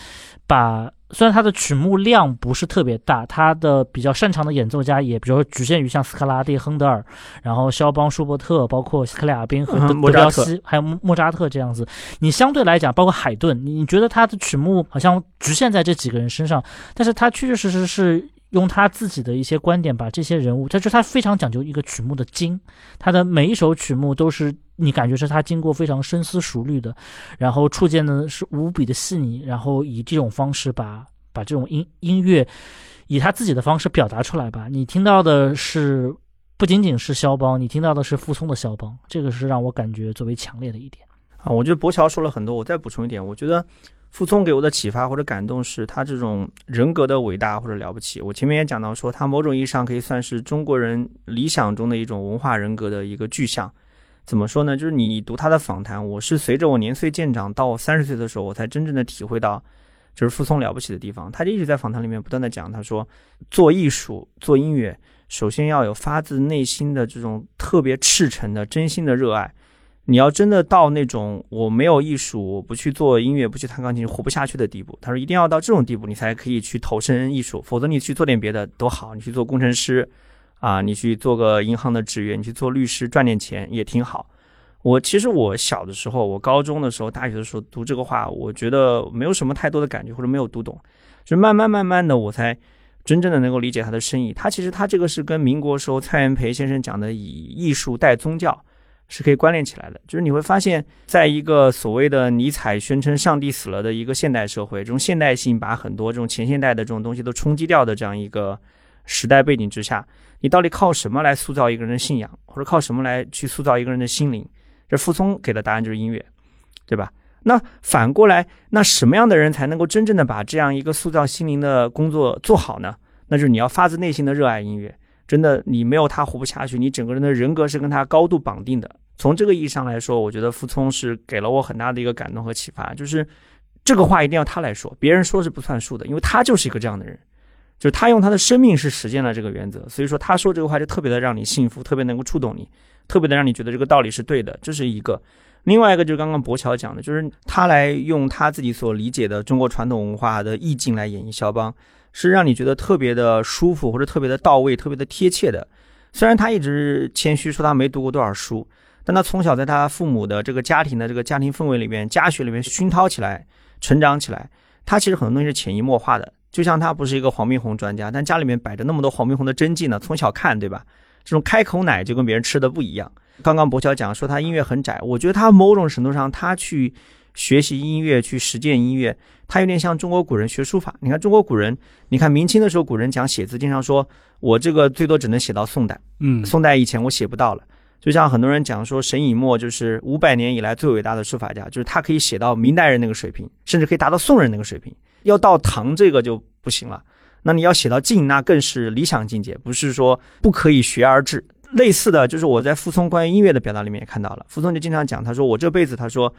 把。虽然他的曲目量不是特别大，他的比较擅长的演奏家也，比如说局限于像斯科拉蒂、亨德尔，然后肖邦、舒伯特，包括克里亚宾和德 莫扎特德彪西，还有莫扎特这样子。你相对来讲，包括海顿，你觉得他的曲目好像局限在这几个人身上，但是他确确实实是用他自己的一些观点把这些人物，他就他非常讲究一个曲目的精，他的每一首曲目都是你感觉是他经过非常深思熟虑的，然后触键呢是无比的细腻，然后以这种方式把把这种音音乐以他自己的方式表达出来吧。你听到的是不仅仅是肖邦，你听到的是傅聪的肖邦，这个是让我感觉最为强烈的一点。啊，我觉得博乔说了很多，我再补充一点，我觉得傅聪给我的启发或者感动是他这种人格的伟大或者了不起。我前面也讲到说，他某种意义上可以算是中国人理想中的一种文化人格的一个具象。怎么说呢？就是你读他的访谈，我是随着我年岁渐长到三十岁的时候，我才真正的体会到，就是傅聪了不起的地方。他就一直在访谈里面不断的讲，他说做艺术做音乐，首先要有发自内心的这种特别赤诚的真心的热爱。你要真的到那种我没有艺术，我不去做音乐，不去弹钢琴，活不下去的地步。他说一定要到这种地步，你才可以去投身艺术，否则你去做点别的都好，你去做工程师，啊，你去做个银行的职员，你去做律师赚点钱也挺好。我其实我小的时候，我高中的时候、大学的时候读这个话，我觉得没有什么太多的感觉，或者没有读懂，就慢慢慢慢的我才真正的能够理解他的深意。他其实他这个是跟民国时候蔡元培先生讲的以艺术带宗教。是可以关联起来的，就是你会发现，在一个所谓的尼采宣称上帝死了的一个现代社会，这种现代性把很多这种前现代的这种东西都冲击掉的这样一个时代背景之下，你到底靠什么来塑造一个人的信仰，或者靠什么来去塑造一个人的心灵？这傅聪给的答案就是音乐，对吧？那反过来，那什么样的人才能够真正的把这样一个塑造心灵的工作做好呢？那就是你要发自内心的热爱音乐。真的，你没有他活不下去。你整个人的人格是跟他高度绑定的。从这个意义上来说，我觉得傅聪是给了我很大的一个感动和启发。就是这个话一定要他来说，别人说是不算数的，因为他就是一个这样的人。就是他用他的生命是实践了这个原则，所以说他说这个话就特别的让你幸福，特别能够触动你，特别的让你觉得这个道理是对的。这是一个。另外一个就是刚刚博乔讲的，就是他来用他自己所理解的中国传统文化的意境来演绎肖邦。是让你觉得特别的舒服，或者特别的到位，特别的贴切的。虽然他一直谦虚说他没读过多少书，但他从小在他父母的这个家庭的这个家庭氛围里面、家学里面熏陶起来、成长起来，他其实很多东西是潜移默化的。就像他不是一个黄宾虹专家，但家里面摆着那么多黄宾虹的真迹呢，从小看，对吧？这种开口奶就跟别人吃的不一样。刚刚博乔讲说他音乐很窄，我觉得他某种程度上他去。学习音乐，去实践音乐，它有点像中国古人学书法。你看中国古人，你看明清的时候，古人讲写字，经常说我这个最多只能写到宋代，嗯，宋代以前我写不到了。就像很多人讲说，沈以沫就是五百年以来最伟大的书法家，就是他可以写到明代人那个水平，甚至可以达到宋人那个水平。要到唐这个就不行了。那你要写到晋，那更是理想境界，不是说不可以学而至。类似的就是我在傅聪关于音乐的表达里面也看到了，傅聪就经常讲，他说我这辈子，他说。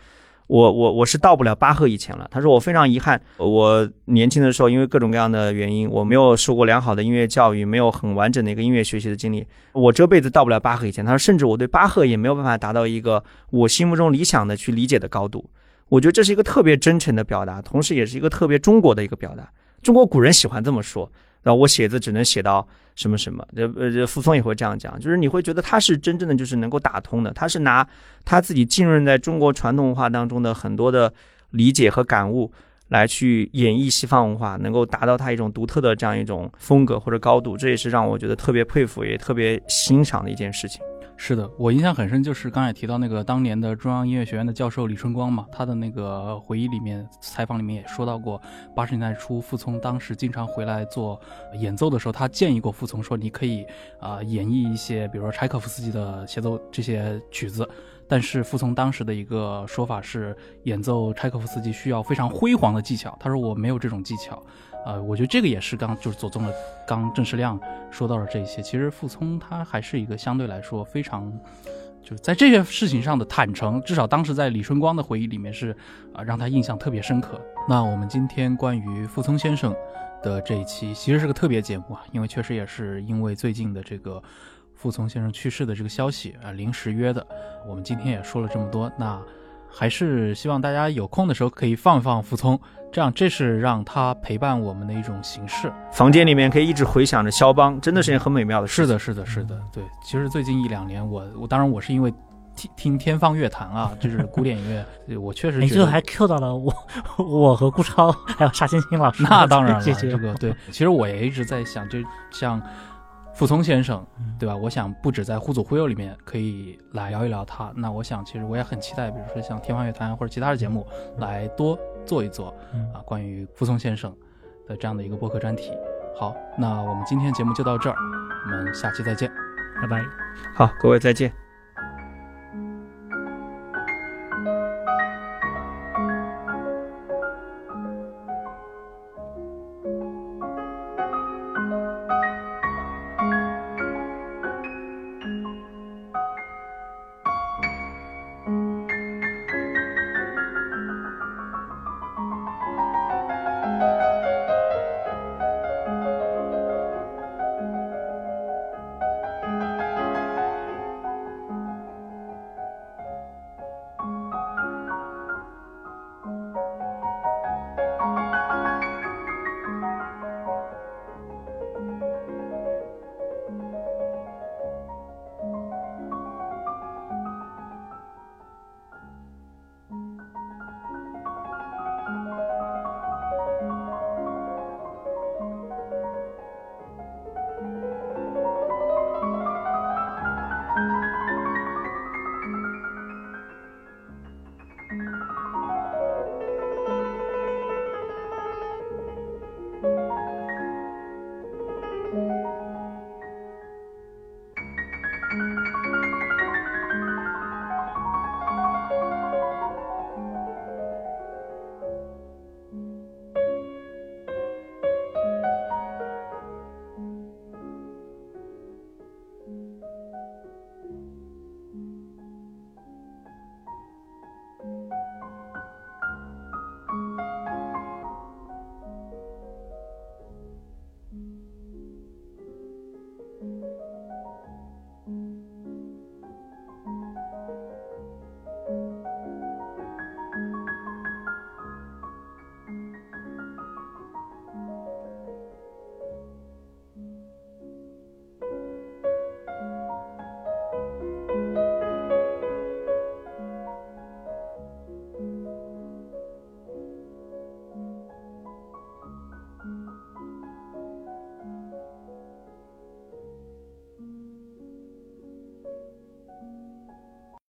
我我我是到不了巴赫以前了。他说我非常遗憾，我年轻的时候因为各种各样的原因，我没有受过良好的音乐教育，没有很完整的一个音乐学习的经历。我这辈子到不了巴赫以前。他说，甚至我对巴赫也没有办法达到一个我心目中理想的去理解的高度。我觉得这是一个特别真诚的表达，同时也是一个特别中国的一个表达。中国古人喜欢这么说。然后我写字只能写到什么什么，这呃这傅聪也会这样讲，就是你会觉得他是真正的就是能够打通的，他是拿他自己浸润在中国传统文化当中的很多的理解和感悟来去演绎西方文化，能够达到他一种独特的这样一种风格或者高度，这也是让我觉得特别佩服也特别欣赏的一件事情。是的，我印象很深，就是刚才提到那个当年的中央音乐学院的教授李春光嘛，他的那个回忆里面、采访里面也说到过，八十年代初傅聪当时经常回来做演奏的时候，他建议过傅聪说，你可以啊演绎一些，比如说柴可夫斯基的协奏这些曲子，但是傅聪当时的一个说法是，演奏柴可夫斯基需要非常辉煌的技巧，他说我没有这种技巧。呃，我觉得这个也是刚就是左宗的刚郑世亮说到了这些。其实傅聪他还是一个相对来说非常，就是在这些事情上的坦诚，至少当时在李春光的回忆里面是啊让他印象特别深刻。那我们今天关于傅聪先生的这一期其实是个特别节目啊，因为确实也是因为最近的这个傅聪先生去世的这个消息啊临时约的。我们今天也说了这么多，那还是希望大家有空的时候可以放一放傅聪。这样，这是让他陪伴我们的一种形式。房间里面可以一直回想着肖邦，真的是件很美妙的事。是的，是的，是的。对，其实最近一两年，我我当然我是因为听听天方乐坛啊，就是古典音乐，我确实你最后还 Q 到了我，我和顾超还有沙欣欣老师。那当然了，谢谢这个对，其实我也一直在想，就像傅聪先生，嗯对吧？我想不止在《忽左忽右》里面可以来聊一聊他，那我想其实我也很期待，比如说像天方乐坛或者其他的节目来多做一做嗯啊，关于傅聪先生的这样的一个播客专题。好，那我们今天节目就到这儿，我们下期再见。拜拜。好，各位再见。